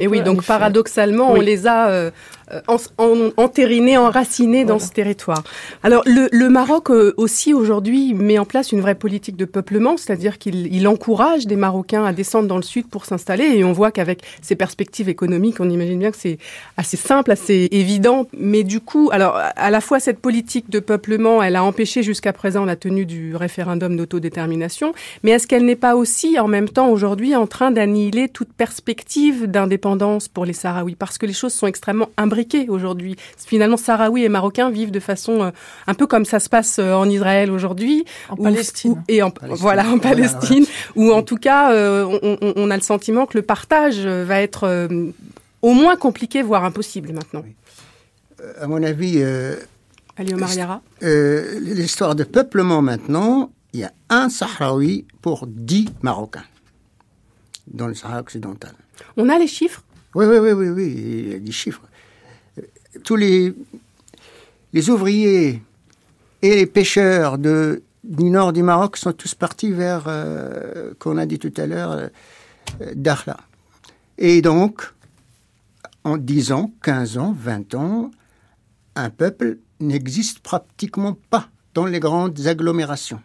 Et oui, donc paradoxalement, on les a euh, euh, en, entériné, enraciné dans ce territoire. Alors le, le Maroc euh, aussi aujourd'hui met en place une vraie politique de peuplement, c'est-à-dire qu'il il encourage des Marocains à descendre dans le sud pour s'installer et on voit qu'avec ces perspectives économiques, on imagine bien que c'est assez simple, assez évident. Mais du coup, alors à la fois cette politique de peuplement, elle a empêché jusqu'à présent la tenue du référendum d'autodétermination, mais est-ce qu'elle n'est pas aussi en même temps aujourd'hui en train d'annihiler toute perspective d'indépendance pour les Sahraouis? Parce que les choses sont extrêmement imbriquées aujourd'hui. Finalement, Sahraouis et Marocains vivent de façon euh, un peu comme ça se passe euh, en Israël aujourd'hui. En Palestine. et en, Voilà, en Palestine. Ou en tout cas, euh, on, a le sentiment que le partage va être au moins compliqué, voire impossible maintenant. À mon avis... L'histoire de peuplement maintenant, il y a un Sahraoui pour dix Marocains dans le Sahara occidental. On a les chiffres? Oui, oui, oui, oui, oui, il y a des chiffres tous les, ouvriers et les pêcheurs du nord du Maroc sont tous partis vers, euh, qu'on a dit tout à l'heure, euh. Et donc, en 10 ans, 15 ans, 20 ans, un peuple n'existe pratiquement pas dans les grandes agglomérations.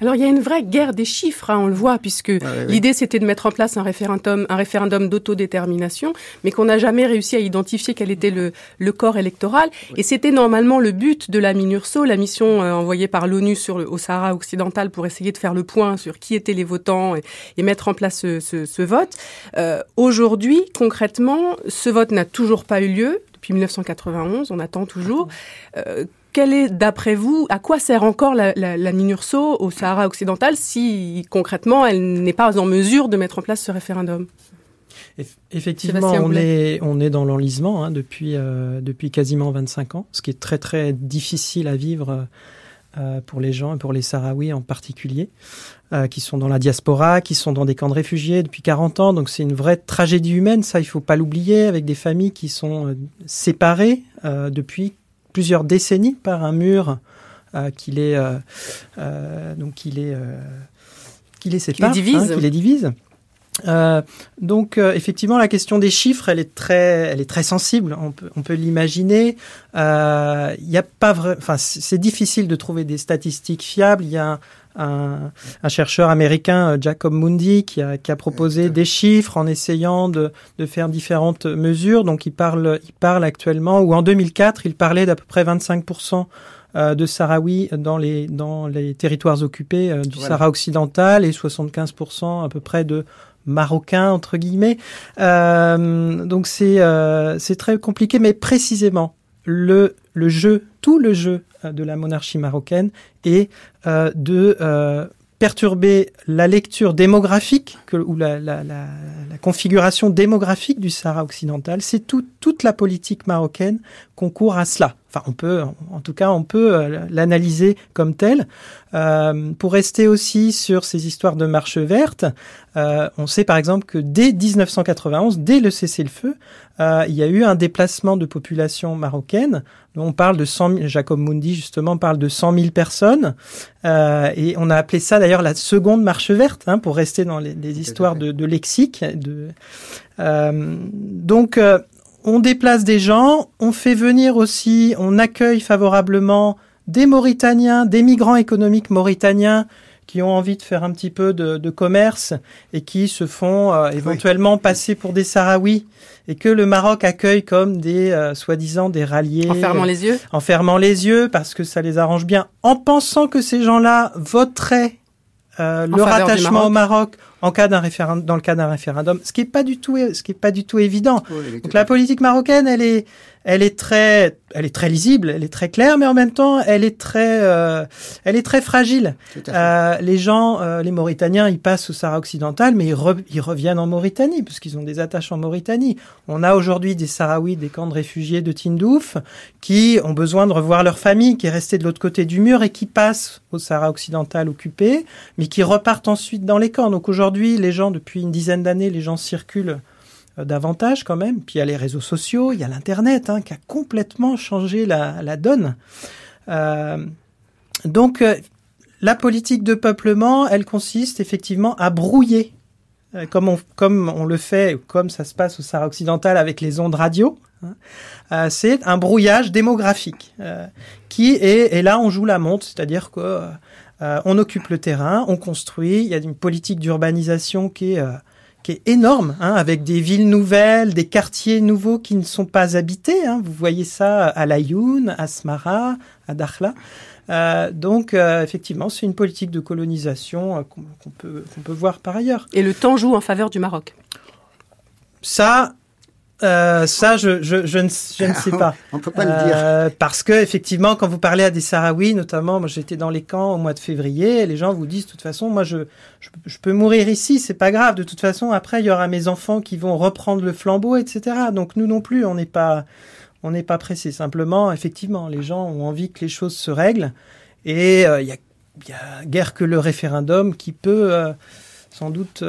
Alors il y a une vraie guerre des chiffres, hein, on le voit, puisque l'idée c'était de mettre en place un référendum, un référendum d'autodétermination, mais qu'on n'a jamais réussi à identifier quel était le, le corps électoral. Et c'était normalement le but de la MINURSO, la mission euh, envoyée par l'ONU sur le, au Sahara occidental pour essayer de faire le point sur qui étaient les votants et, mettre en place ce, ce, ce vote. Euh, Aujourd'hui, concrètement, ce vote n'a toujours pas eu lieu depuis 1991, on attend toujours. Euh, quel est, d'après vous, à quoi sert encore la, la, MINURSO au Sahara occidental si concrètement elle n'est pas en mesure de mettre en place ce référendum? Effectivement, on est, on est dans l'enlisement hein, depuis, euh, depuis quasiment 25 ans, ce qui est très très difficile à vivre euh, pour les gens et pour les Sahraouis en particulier, euh, qui sont dans la diaspora, qui sont dans des camps de réfugiés depuis 40 ans. Donc c'est une vraie tragédie humaine, ça il faut pas l'oublier, avec des familles qui sont séparées depuis plusieurs décennies par un mur euh, qui les euh, euh, donc qui les qui les sépare, qui les divise. Hein, qui les divise. Euh, donc effectivement la question des chiffres elle est très elle est très sensible on peut on peut l'imaginer il euh, y a pas vrai enfin c'est difficile de trouver des statistiques fiables il y a un, un, chercheur américain, euh, Jacob Mundi, qui a, qui a proposé des chiffres en essayant de, de, faire différentes mesures. Donc il parle, il parle actuellement, ou en 2004, il parlait d'à peu près 25% euh, de Sahraouis dans les, dans les territoires occupés euh, du Sahara occidental et 75% à peu près de Marocains, entre guillemets. Euh, donc c'est euh, c'est très compliqué, mais précisément le, le jeu, tout le jeu euh, de la monarchie marocaine et euh, de euh, perturber la lecture démographique que, ou la, la, la, la, configuration démographique du Sahara occidental. C'est tout, toute la politique marocaine concourt à cela. Enfin, on peut, en tout cas, on peut euh, l'analyser comme tel. Euh, pour rester aussi sur ces histoires de marche verte, euh, on sait par exemple que dès 1991, dès le cessez-le-feu, euh, il y a eu un déplacement de population marocaine. On parle de 100 000, Jacob Mundi justement parle de 100 000 personnes, euh, et on a appelé ça d'ailleurs la seconde marche verte, hein, pour rester dans les, les histoires de, de, lexique. De, euh, donc on déplace des gens, on fait venir aussi, on accueille favorablement des Mauritaniens, des migrants économiques mauritaniens qui ont envie de faire un petit peu de, de commerce et qui se font euh, éventuellement passer pour des Sahraouis et que le Maroc accueille comme des euh, soi-disant des ralliés. En fermant les yeux? En fermant les yeux parce que ça les arrange bien, en pensant que ces gens-là voteraient euh, le rattachement au Maroc en cas d'un référendum, dans le cas d'un référendum, ce qui est pas du tout, ce qui est pas du tout évident. Donc la politique marocaine, elle est, elle est très, elle est très lisible, elle est très claire, mais en même temps, elle est très, euh, elle est très fragile. Euh, les gens, euh, les Mauritaniens, ils passent au Sahara occidental, mais ils, ils reviennent en Mauritanie parce qu'ils ont des attaches en Mauritanie. On a aujourd'hui des Sahraouis, des camps de réfugiés de Tindouf, qui ont besoin de revoir leur famille, qui est restée de l'autre côté du mur et qui passent au Sahara occidental occupé, mais qui repartent ensuite dans les camps. Donc aujourd'hui, les gens, depuis une dizaine d'années, les gens circulent davantage quand même. Puis il y a les réseaux sociaux, il y a l'Internet hein, qui a complètement changé la, donne. Euh, donc euh, la politique de peuplement, elle consiste effectivement à brouiller, comme, on, comme on le fait, comme ça se passe au Sahara occidental avec les ondes radio. Hein. c'est un brouillage démographique qui est, et là on joue la montre, c'est-à-dire que on occupe le terrain, on construit, il y a une politique d'urbanisation qui est qui est énorme, hein, avec des villes nouvelles, des quartiers nouveaux qui ne sont pas habités. Hein. Vous voyez ça à Layoun, à Smara, à Dakhla. Euh, donc, euh, effectivement, c'est une politique de colonisation euh, qu'on peut, qu'on peut voir par ailleurs. Et le temps joue en faveur du Maroc? Ça, euh, ça, je, je, je, ne, je, ne, sais (laughs) pas. On peut pas le dire. Euh, parce que effectivement, quand vous parlez à des Sahraouis, notamment, moi j'étais dans les camps au mois de février, les gens vous disent de toute façon, moi je, je, peux mourir ici, c'est pas grave. De toute façon, après il y aura mes enfants qui vont reprendre le flambeau, etc. Donc nous non plus, on n'est pas, on n'est pas pressé. Simplement, effectivement, les gens ont envie que les choses se règlent, et euh, il y, a, y a guère que le référendum qui peut sans doute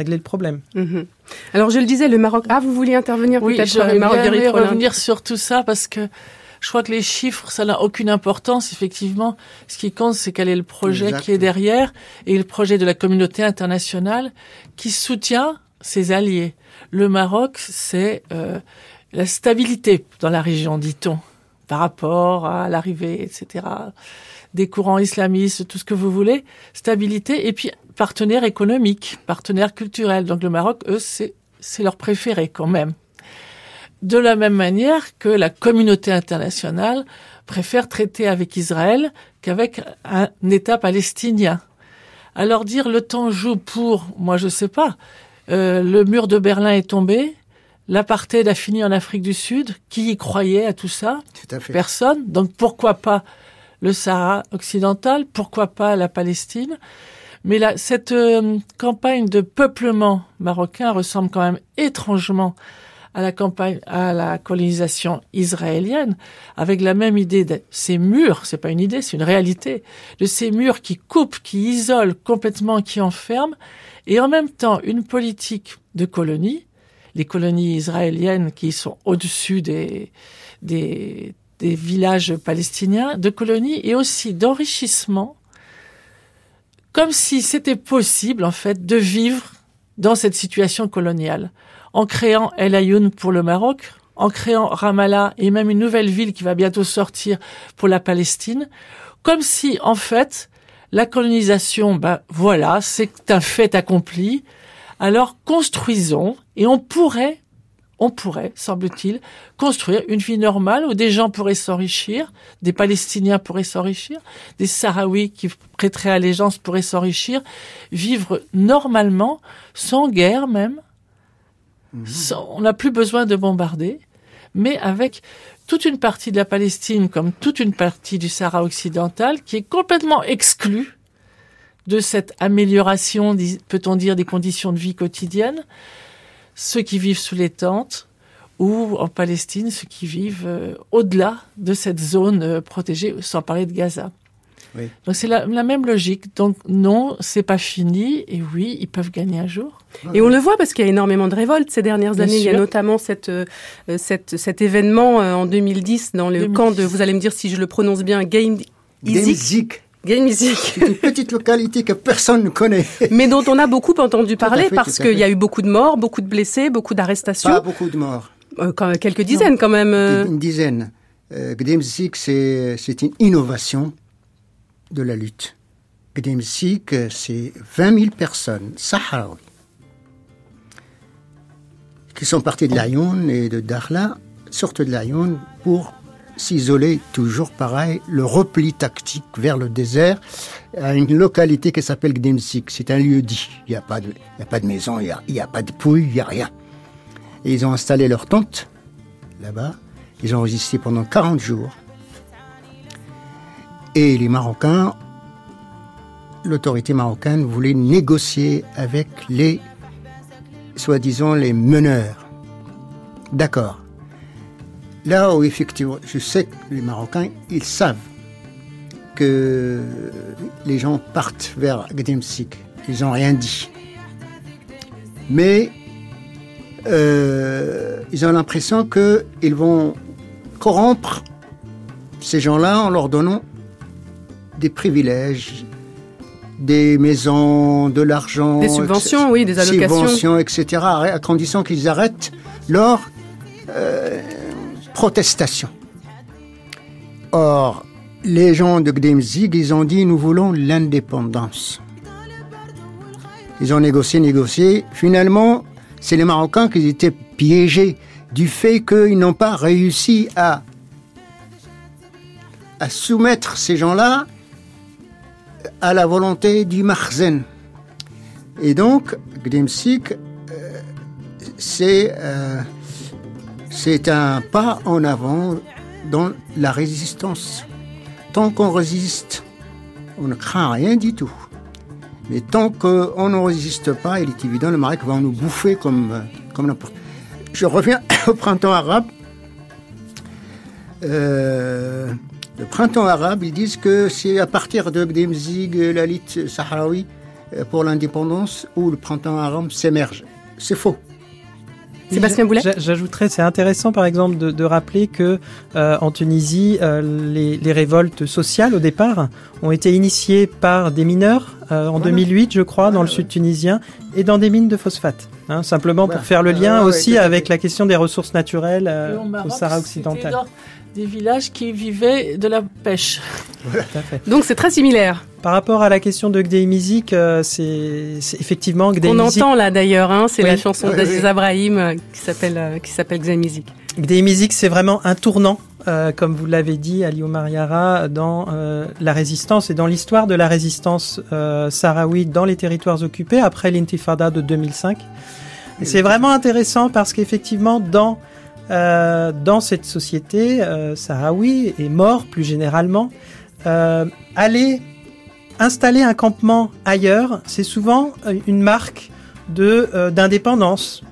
régler le problème. Mhm. Alors je le disais, le Maroc. Ah, vous vouliez intervenir peut-être sur le Maroc revenir sur tout ça parce que je crois que les chiffres, ça n'a aucune importance. Effectivement, ce qui compte, c'est quel est le projet qui est derrière et le projet de la communauté internationale qui soutient ses alliés. Le Maroc, c'est euh, la stabilité dans la région, dit-on, par rapport à l'arrivée, etc., des courants islamistes, tout ce que vous voulez, stabilité, et puis partenaire économique, partenaire culturel. Donc le Maroc, eux, c'est, c'est leur préféré quand même. De la même manière que la communauté internationale préfère traiter avec Israël qu'avec un État palestinien. Alors dire le temps joue pour, moi je sais pas, euh, le mur de Berlin est tombé, l'apartheid a fini en Afrique du Sud, qui y croyait à tout ça? Tout à fait. Personne. Donc pourquoi pas le Sahara occidental, pourquoi pas la Palestine? Mais là, cette euh, campagne de peuplement marocain ressemble quand même étrangement à la campagne, à la colonisation israélienne, avec la même idée de ces murs, c'est pas une idée, c'est une réalité, de ces murs qui coupent, qui isolent complètement, qui enferment, et en même temps une politique de colonie, les colonies israéliennes qui sont au-dessus des, des, des villages palestiniens, de colonies et aussi d'enrichissement comme si c'était possible en fait de vivre dans cette situation coloniale, en créant El Ayoun pour le Maroc, en créant Ramallah et même une nouvelle ville qui va bientôt sortir pour la Palestine, comme si en fait la colonisation, ben voilà, c'est un fait accompli. Alors construisons et on pourrait on pourrait, semble-t-il, construire une vie normale où des gens pourraient s'enrichir, des Palestiniens pourraient s'enrichir, des Sahraouis qui prêteraient allégeance pourraient s'enrichir, vivre normalement, sans guerre même. Mhm. on n'a plus besoin de bombarder, mais avec toute une partie de la Palestine comme toute une partie du Sahara occidental qui est complètement exclue de cette amélioration, peut-on dire, des conditions de vie quotidiennes ceux qui vivent sous les tentes ou en Palestine ceux qui vivent euh, au-delà de cette zone euh, protégée, sans parler de Gaza. Donc c'est la, même logique. Donc non, c'est pas fini. Et oui, ils peuvent gagner un jour. Et on le voit parce qu'il y a énormément de révoltes ces dernières années. Il y a notamment cette, euh, cette, cet événement en 2010 dans le camp de, vous allez me dire si je le prononce bien, Game Izik. Game Music. C'est une petite localité que personne ne connaît. Mais dont on a beaucoup entendu parler parce qu'il y a eu beaucoup de morts, beaucoup de blessés, beaucoup d'arrestations. Pas beaucoup de morts. Euh, quelques dizaines quand même. Euh. Une dizaine. Euh, Gdemzik, c'est une innovation de la lutte. Gdemzik, c'est 20 000 personnes, Sahraouis, qui sont partis de Laayoune et de Dakhla, sortent de Laayoune pour s'isoler, toujours pareil, le repli tactique vers le désert, à une localité qui s'appelle Gdemsik. C'est un lieu dit. Il n'y a, pas de, a pas de maison, il n'y a, a pas de pouille, il n'y a rien. Ils ont installé leur tente là-bas. Ils ont résisté pendant 40 jours. Et les Marocains, l'autorité marocaine voulait négocier avec les, soi-disant, les meneurs. D'accord. Là où effectivement, je sais que les Marocains, ils savent que les gens partent vers Gdemsik. Ils n'ont rien dit. Mais euh, ils ont l'impression qu'ils vont corrompre ces gens-là en leur donnant des privilèges, des maisons, de l'argent, Des subventions, oui, des allocations. subventions, etc., à condition qu'ils arrêtent leur euh, protestation. Or, les gens de Gdemzig, ils ont dit nous voulons l'indépendance. Ils ont négocié, négocié. Finalement, c'est les Marocains qui étaient piégés du fait qu'ils n'ont pas réussi à, soumettre ces gens-là à la volonté du Marzen. Et donc, Gdemsik, euh, c'est euh, c'est un pas en avant dans la résistance. Tant qu'on résiste, on ne craint rien du tout. Mais tant qu'on ne résiste pas, il est évident, le Maroc va nous bouffer comme, comme n'importe. Je reviens (coughs) au printemps arabe. Euh, le printemps arabe, ils disent que c'est à partir de Gdemzig, la lutte sahraoui euh, pour l'indépendance, où le printemps arabe s'émerge. C'est faux. Sébastien Boulet J'a- J'ajouterais, c'est intéressant par exemple de, de rappeler que euh, en Tunisie, euh, les, les révoltes sociales au départ ont été initiées par des mineurs euh, en 2008, je crois, dans le sud tunisien, et dans des mines de phosphate. hein, simplement pour faire le lien Ouais, ouais, aussi avec la question des ressources naturelles euh, au Maroc, Sahara occidental. Des villages qui vivaient de la pêche. Donc c'est très similaire. Par rapport à la question de Gdeimizik, euh, c'est effectivement On Gdeimizik. entend là d'ailleurs, hein, c'est Oui. la chanson Oui, d'Aziz oui. Abrahim euh, qui s'appelle euh, qui s'appelle Xamizik. Gdeimizik, c'est vraiment un tournant, euh, comme vous l'avez dit, Ali Omar Yara, dans euh, la résistance et dans l'histoire de la résistance euh, sahraoui dans les territoires occupés après l'intifada de 2005. Et c'est vraiment intéressant parce qu'effectivement, dans euh, dans cette société euh, sahraoui et mort plus généralement, euh, aller installer un campement ailleurs, c'est souvent euh, une marque de d'indépendance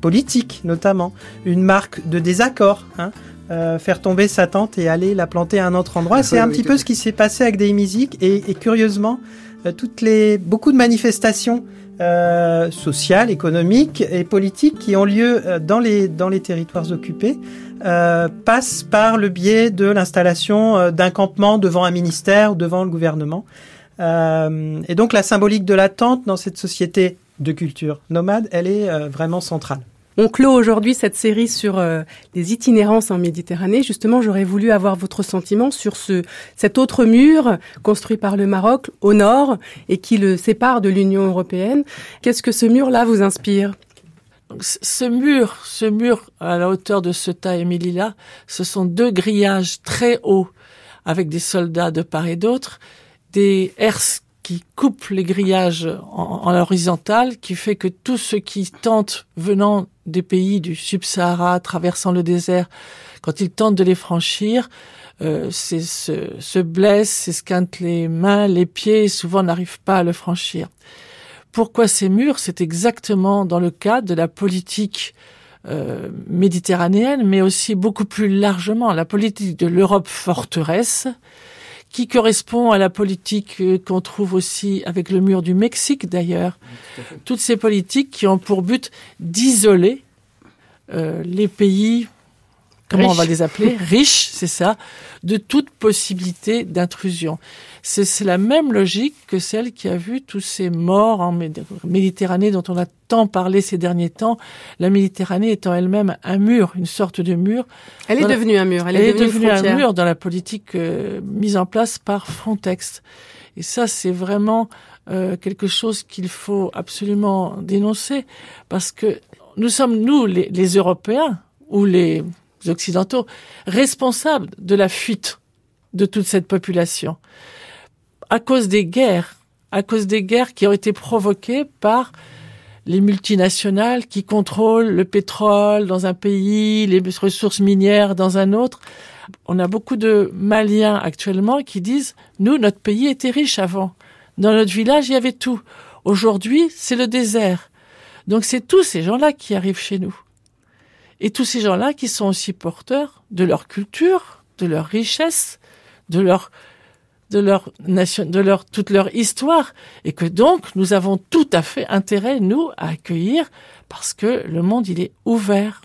politique notamment, une marque de désaccord. Hein. Euh, faire tomber sa tente et aller la planter à un autre endroit. C'est Oui, un oui, petit peu ce qui s'est passé avec des musiques et, et curieusement, euh, toutes les beaucoup de manifestations euh, sociales, économiques et politiques qui ont lieu euh, dans les dans les territoires occupés euh, passent par le biais de l'installation euh, d'un campement devant un ministère ou devant le gouvernement. Euh, et donc la symbolique de la tente dans cette société de culture nomade, elle est vraiment centrale. On clôt aujourd'hui cette série sur euh, les itinérances en Méditerranée. Justement, j'aurais voulu avoir votre sentiment sur ce cet autre mur construit par le Maroc au nord et qui le sépare de l'Union européenne. Qu'est-ce que ce mur-là vous inspire? Ce mur, ce mur à la hauteur de Ceuta et Melilla, ce sont deux grillages très hauts avec des soldats de part et d'autre, des herses qui coupent les grillages en, en l'horizontale, qui fait que tous ceux qui tentent, venant des pays du Sub-Sahara, traversant le désert, quand ils tentent de les franchir, euh, se, se blessent, s'esquintent les mains, les pieds, et souvent n'arrivent pas à le franchir. Pourquoi ces murs? C'est exactement dans le cadre de la politique euh, méditerranéenne, mais aussi beaucoup plus largement la politique de l'Europe forteresse, qui correspond à la politique euh, qu'on trouve aussi avec le mur du Mexique d'ailleurs. Toutes ces politiques qui ont pour but d'isoler euh, les pays, comment on va les appeler, riches, c'est ça, de toute possibilité d'intrusion. C'est la même logique que celle qui a vu tous ces morts en Méd- Méditerranée dont on a tant parlé ces derniers temps. La Méditerranée étant elle-même un mur, une sorte de mur. Elle est la- devenue un mur. Elle, Elle, est devenue, un mur dans la politique euh, mise en place par Frontex. Et ça, c'est vraiment euh, quelque chose qu'il faut absolument dénoncer parce que nous sommes, nous, les, les Européens ou les occidentaux, responsables de la fuite de toute cette population. À cause des guerres, à cause des guerres qui ont été provoquées par les multinationales qui contrôlent le pétrole dans un pays, les ressources minières dans un autre. On a beaucoup de Maliens actuellement qui disent, nous, notre pays était riche avant. Dans notre village, il y avait tout. Aujourd'hui, c'est le désert. Donc c'est tous ces gens-là qui arrivent chez nous. Et tous ces gens-là qui sont aussi porteurs de leur culture, de leur richesse, de leur de leur nation, de leur toute leur histoire, et que donc nous avons tout à fait intérêt nous à accueillir parce que le monde il est ouvert.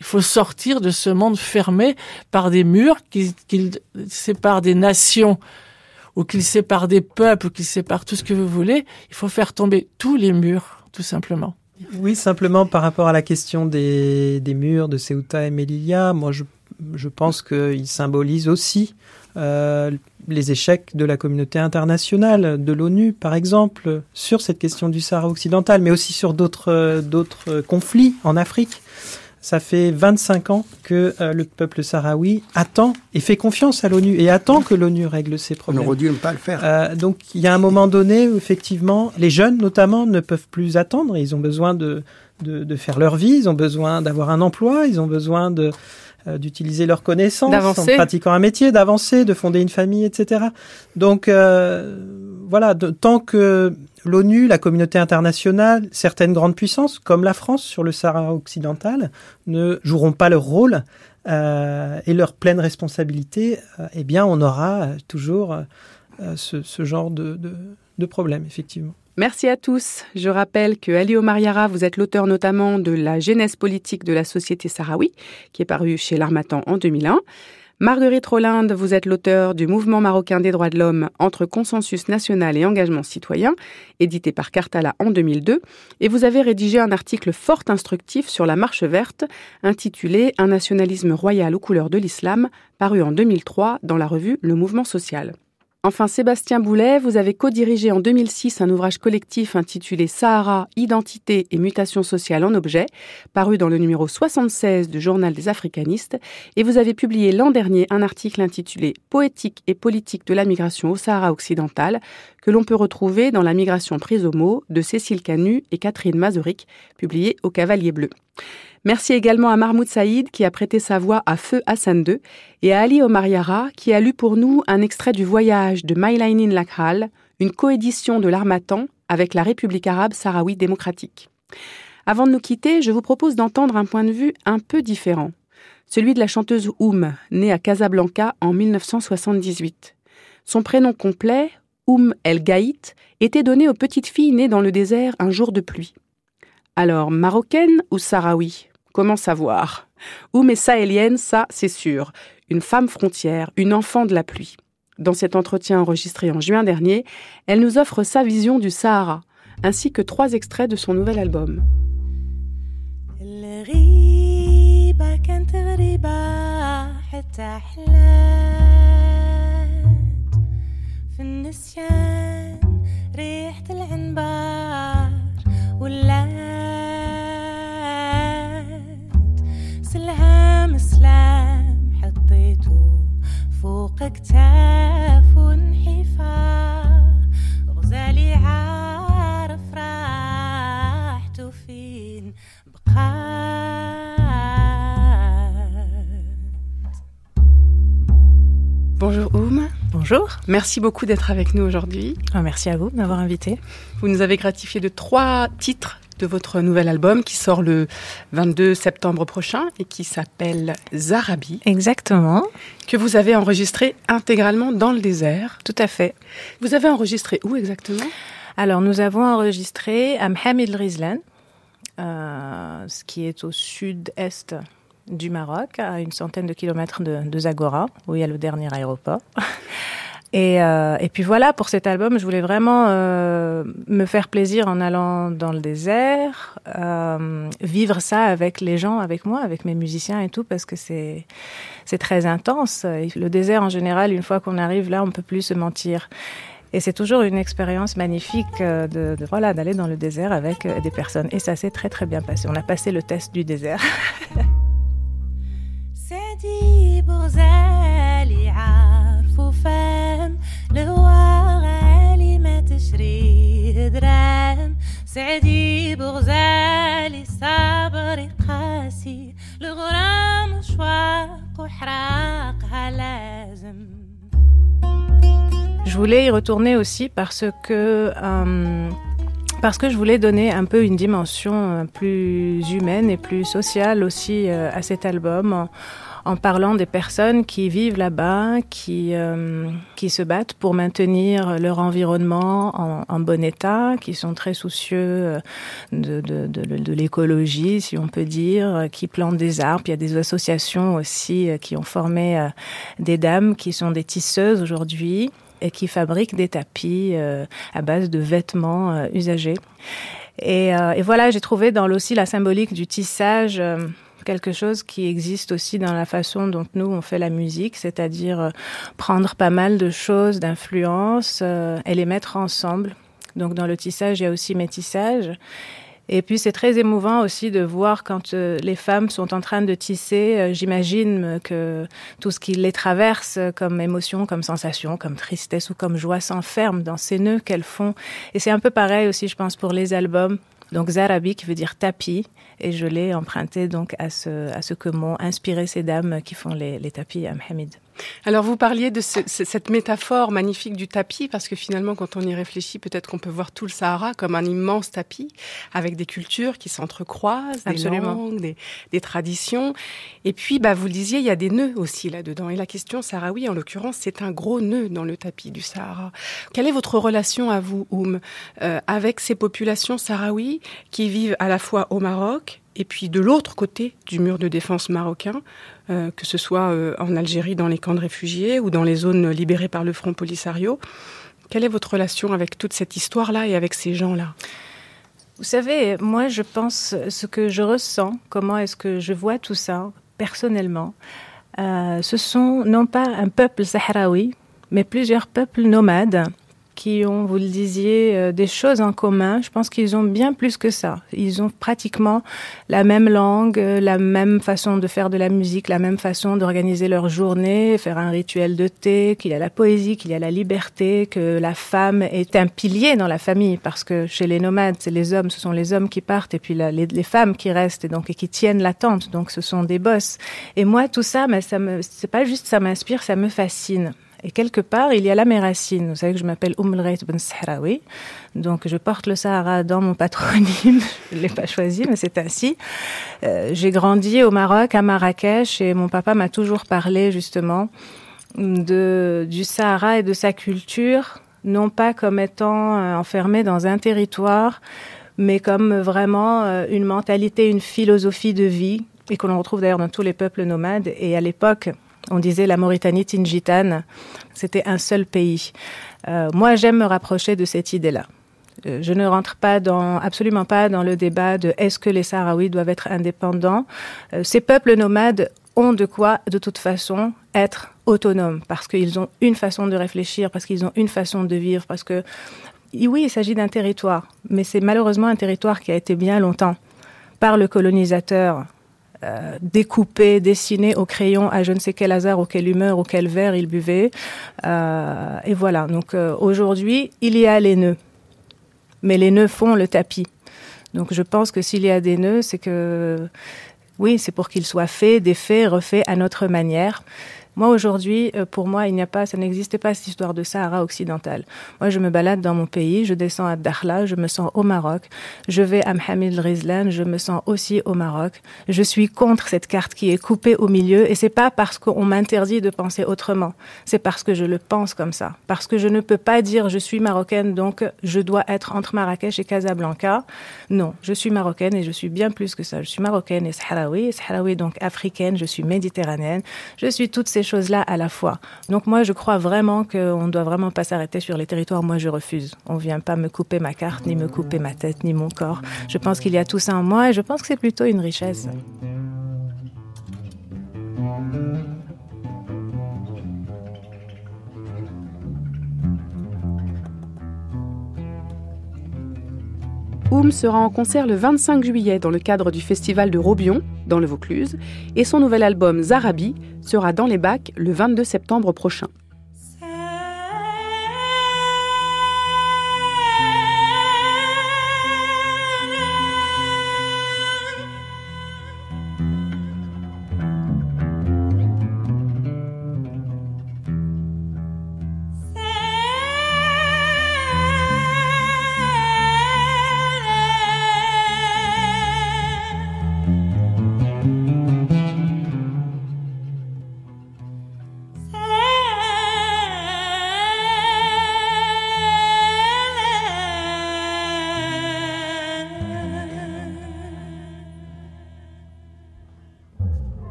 Il faut sortir de ce monde fermé par des murs qui, qui séparent des nations ou qu'il sépare des peuples, ou qu'il sépare tout ce que vous voulez. Il faut faire tomber tous les murs, tout simplement. Oui, simplement par rapport à la question des, murs de Ceuta et Melilla, moi je, pense qu'ils symbolisent aussi euh, les échecs de la communauté internationale, de l'ONU par exemple, sur cette question du Sahara occidental, mais aussi sur d'autres conflits en Afrique. Ça fait 25 ans que euh, le peuple sahraoui attend et fait confiance à l'ONU et attend que l'ONU règle ses problèmes. On aurait dû ne pas le faire. Euh, donc il y a un moment donné où effectivement les jeunes notamment ne peuvent plus attendre. Ils ont besoin de, de, de faire leur vie, ils ont besoin d'avoir un emploi, ils ont besoin de euh, d'utiliser leurs connaissances en pratiquant un métier, d'avancer, de fonder une famille, etc. Donc euh, voilà, de, tant que l'ONU, la communauté internationale, certaines grandes puissances comme la France sur le Sahara occidental ne joueront pas leur rôle euh, et leur pleine responsabilité, euh, eh bien on aura toujours euh, ce, ce, genre de, problème, effectivement. Merci à tous. Je rappelle que Ali Omar Yara, vous êtes l'auteur notamment de La genèse politique de la société sahraoui, qui est paru chez l'Armatan en 2001. Marguerite Rolinde, vous êtes l'auteur du Mouvement marocain des droits de l'homme entre consensus national et engagement citoyen, édité par Cartala en 2002, et vous avez rédigé un article fort instructif sur la marche verte, intitulé Un nationalisme royal aux couleurs de l'islam, paru en 2003 dans la revue Le Mouvement social. Enfin, Sébastien Boulet, vous avez co-dirigé en 2006 un ouvrage collectif intitulé Sahara, identité et mutation sociale en objet, paru dans le numéro 76 du Journal des africanistes, et vous avez publié l'an dernier un article intitulé Poétique et politique de la migration au Sahara occidental, que l'on peut retrouver dans La migration prise au mot de Cécile Canu et Catherine Mazuric, publié au Cavalier Bleu. Merci également à Mahmoud Saïd qui a prêté sa voix à Feu Hassan II et à Ali Omar Yara qui a lu pour nous un extrait du voyage de Mailainin Lakhal, une coédition de l'Armatan avec la République arabe sahraoui démocratique. Avant de nous quitter, je vous propose d'entendre un point de vue un peu différent, celui de la chanteuse Oum, née à Casablanca en 1978. Son prénom complet, Oum El Gaït, était donné aux petites filles nées dans le désert un jour de pluie. Alors, marocaine ou sahraoui? Comment savoir? Oum est sahélienne, ça c'est sûr. Une femme frontière, une enfant de la pluie. Dans cet entretien enregistré en juin dernier, elle nous offre sa vision du Sahara, ainsi que trois extraits de son nouvel album. سلهام سلام حطيته فوق كتاف ونحيفا غزالي عارف راحته فين Bonjour Oum. Bonjour. Merci beaucoup d'être avec nous aujourd'hui. Oh, merci à vous de m'avoir invité. Vous nous avez gratifié de trois titres de votre nouvel album qui sort le 22 septembre prochain et qui s'appelle Zarabi. Exactement. Que vous avez enregistré intégralement dans le désert. Tout à fait. Vous avez enregistré où exactement? Alors nous avons enregistré à Mohamed Rizlan, euh, ce qui est au sud-est du Maroc, à une centaine de kilomètres de, de Zagora, où il y a le dernier aéroport. Et, euh, et, puis voilà, pour cet album, je voulais vraiment euh, me faire plaisir en allant dans le désert, euh, vivre ça avec les gens, avec moi, avec mes musiciens et tout, parce que c'est c'est très intense. Le désert, en général, une fois qu'on arrive là, on peut plus se mentir. Et c'est toujours une expérience magnifique de, de voilà d'aller dans le désert avec des personnes. Et ça s'est très très bien passé. On a passé le test du désert. (laughs) سعدي بغزالي صبري قاسي الغرام وشواق وحراقها لازم Je voulais y retourner aussi parce que euh, parce que je voulais donner un peu une dimension euh, plus humaine et plus sociale aussi euh, à cet album. En, parlant des personnes qui vivent là-bas, qui, euh, qui se battent pour maintenir leur environnement en, bon état, qui sont très soucieux euh, de, de, de, l'écologie, si on peut dire, qui plantent des arbres. Il y a des associations aussi euh, qui ont formé des dames qui sont des tisseuses aujourd'hui et qui fabriquent des tapis euh, à base de vêtements euh, usagés. Et, euh, et voilà, j'ai trouvé dans aussi la symbolique du tissage euh, quelque chose qui existe aussi dans la façon dont nous on fait la musique, c'est-à-dire euh, prendre pas mal de choses, d'influences euh, et les mettre ensemble. Donc dans le tissage, il y a aussi métissage. Et puis c'est très émouvant aussi de voir quand euh, les femmes sont en train de tisser, euh, j'imagine que tout ce qui les traverse comme émotion, comme sensation, comme tristesse ou comme joie s'enferme dans ces nœuds qu'elles font. Et c'est un peu pareil aussi, je pense, pour les albums. Donc Zarabi qui veut dire tapis, et je l'ai emprunté donc à ce, à ce que m'ont inspiré ces dames qui font les, les tapis à Mohamed. Alors vous parliez de ce, cette métaphore magnifique du tapis, parce que finalement quand on y réfléchit, peut-être qu'on peut voir tout le Sahara comme un immense tapis, avec des cultures qui s'entrecroisent, des langues, des, des traditions. Et puis bah, vous le disiez, il y a des nœuds aussi là-dedans. Et la question sahraoui, en l'occurrence, c'est un gros nœud dans le tapis du Sahara. Quelle est votre relation à vous, Oum, euh, avec ces populations sahraouis qui vivent à la fois au Maroc, et puis de l'autre côté du mur de défense marocain, euh, que ce soit euh, en Algérie dans les camps de réfugiés ou dans les zones libérées par le Front Polisario. Quelle est votre relation avec toute cette histoire-là et avec ces gens-là? Vous savez, moi je pense ce que je ressens, comment est-ce que je vois tout ça personnellement, euh, ce sont non pas un peuple sahraoui, mais plusieurs peuples nomades qui ont, vous le disiez, euh, des choses en commun. Je pense qu'ils ont bien plus que ça. Ils ont pratiquement la même langue, euh, la même façon de faire de la musique, la même façon d'organiser leur journée, faire un rituel de thé, qu'il y a la poésie, qu'il y a la liberté, que la femme est un pilier dans la famille, parce que chez les nomades, c'est les hommes, ce sont les hommes qui partent, et puis les, femmes qui restent, et donc qui tiennent la tente. Donc ce sont des bosses. Et moi, tout ça, mais ça c'est pas juste ça m'inspire, ça me fascine. Et quelque part, il y a là mes racines. Vous savez que je m'appelle Oumlreit Ben Sahraoui. Donc, je porte le Sahara dans mon patronyme. (laughs) je ne l'ai pas choisi, mais c'est ainsi. Euh, j'ai grandi au Maroc, à Marrakech, et mon papa m'a toujours parlé, justement, de, du Sahara et de sa culture, non pas comme étant euh, enfermé dans un territoire, mais comme vraiment euh, une mentalité, une philosophie de vie, et que l'on retrouve d'ailleurs dans tous les peuples nomades. Et à l'époque, on disait la Mauritanie tingitane, c'était un seul pays. Euh, moi, j'aime me rapprocher de cette idée-là. Euh, je ne rentre pas dans, absolument pas dans le débat de est-ce que les Sahraouis doivent être indépendants. Euh, ces peuples nomades ont de quoi, de toute façon, être autonomes, parce qu'ils ont une façon de réfléchir, parce qu'ils ont une façon de vivre, parce que, oui, il s'agit d'un territoire, mais c'est malheureusement un territoire qui a été bien longtemps par le colonisateur euh, découpé, dessiné au crayon à je ne sais quel hasard, ou quelle humeur, ou quel verre il buvait. Euh, et voilà. Donc euh, aujourd'hui, il y a les nœuds. Mais les nœuds font le tapis. Donc je pense que s'il y a des nœuds, c'est que oui, c'est pour qu'ils soient faits, défaits, refaits à notre manière. Moi, aujourd'hui, euh, pour moi, il n'y a pas, ça n'existe pas cette histoire de Sahara occidental. Moi, je me balade dans mon pays, je descends à Dakhla, je me sens au Maroc. Je vais à Mohamed Rizlan, je me sens aussi au Maroc. Je suis contre cette carte qui est coupée au milieu et c'est pas parce qu'on m'interdit de penser autrement. C'est parce que je le pense comme ça. Parce que je ne peux pas dire je suis marocaine, donc je dois être entre Marrakech et Casablanca. Non, je suis marocaine et je suis bien plus que ça. Je suis marocaine et sahraoui, sahraoui donc africaine, je suis méditerranéenne. Je suis toutes ces choses-là à la fois. Donc moi, je crois vraiment qu'on ne doit vraiment pas s'arrêter sur les territoires. Moi, je refuse. On ne vient pas me couper ma carte, ni me couper ma tête, ni mon corps. Je pense qu'il y a tout ça en moi et je pense que c'est plutôt une richesse. Oum sera en concert le 25 juillet dans le cadre du festival de Robion, dans le Vaucluse, et son nouvel album Zarabi sera dans les bacs le 22 septembre prochain.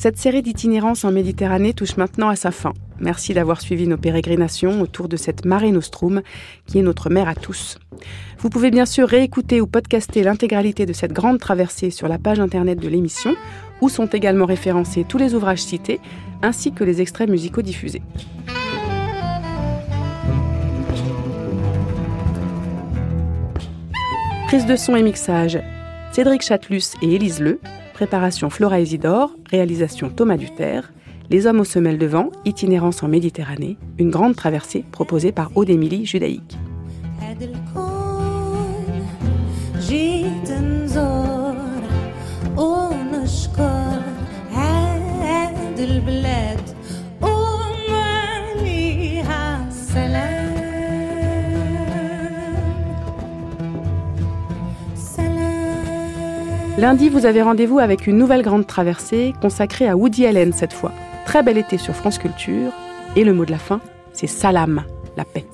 Cette série d'itinérance en Méditerranée touche maintenant à sa fin. Merci d'avoir suivi nos pérégrinations autour de cette Mare Nostrum, qui est notre mère à tous. Vous pouvez bien sûr réécouter ou podcaster l'intégralité de cette grande traversée sur la page internet de l'émission, où sont également référencés tous les ouvrages cités, ainsi que les extraits musicaux diffusés. Prise de son et mixage, Cédric Chatelus et Élise Leu. Préparation Flora Isidore, réalisation Thomas Duterre. Les hommes aux semelles de vent, itinérance en Méditerranée, une grande traversée proposée par Aude Émilie Judaïque. Lundi, vous avez rendez-vous avec une nouvelle grande traversée consacrée à Woody Allen cette fois. Très bel été sur France Culture. Et le mot de la fin, c'est salam, la paix.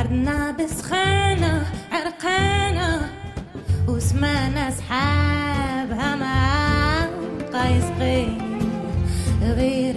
أرضنا بسخانة عرقانة. وسمعنا سحابها ما يسقي غير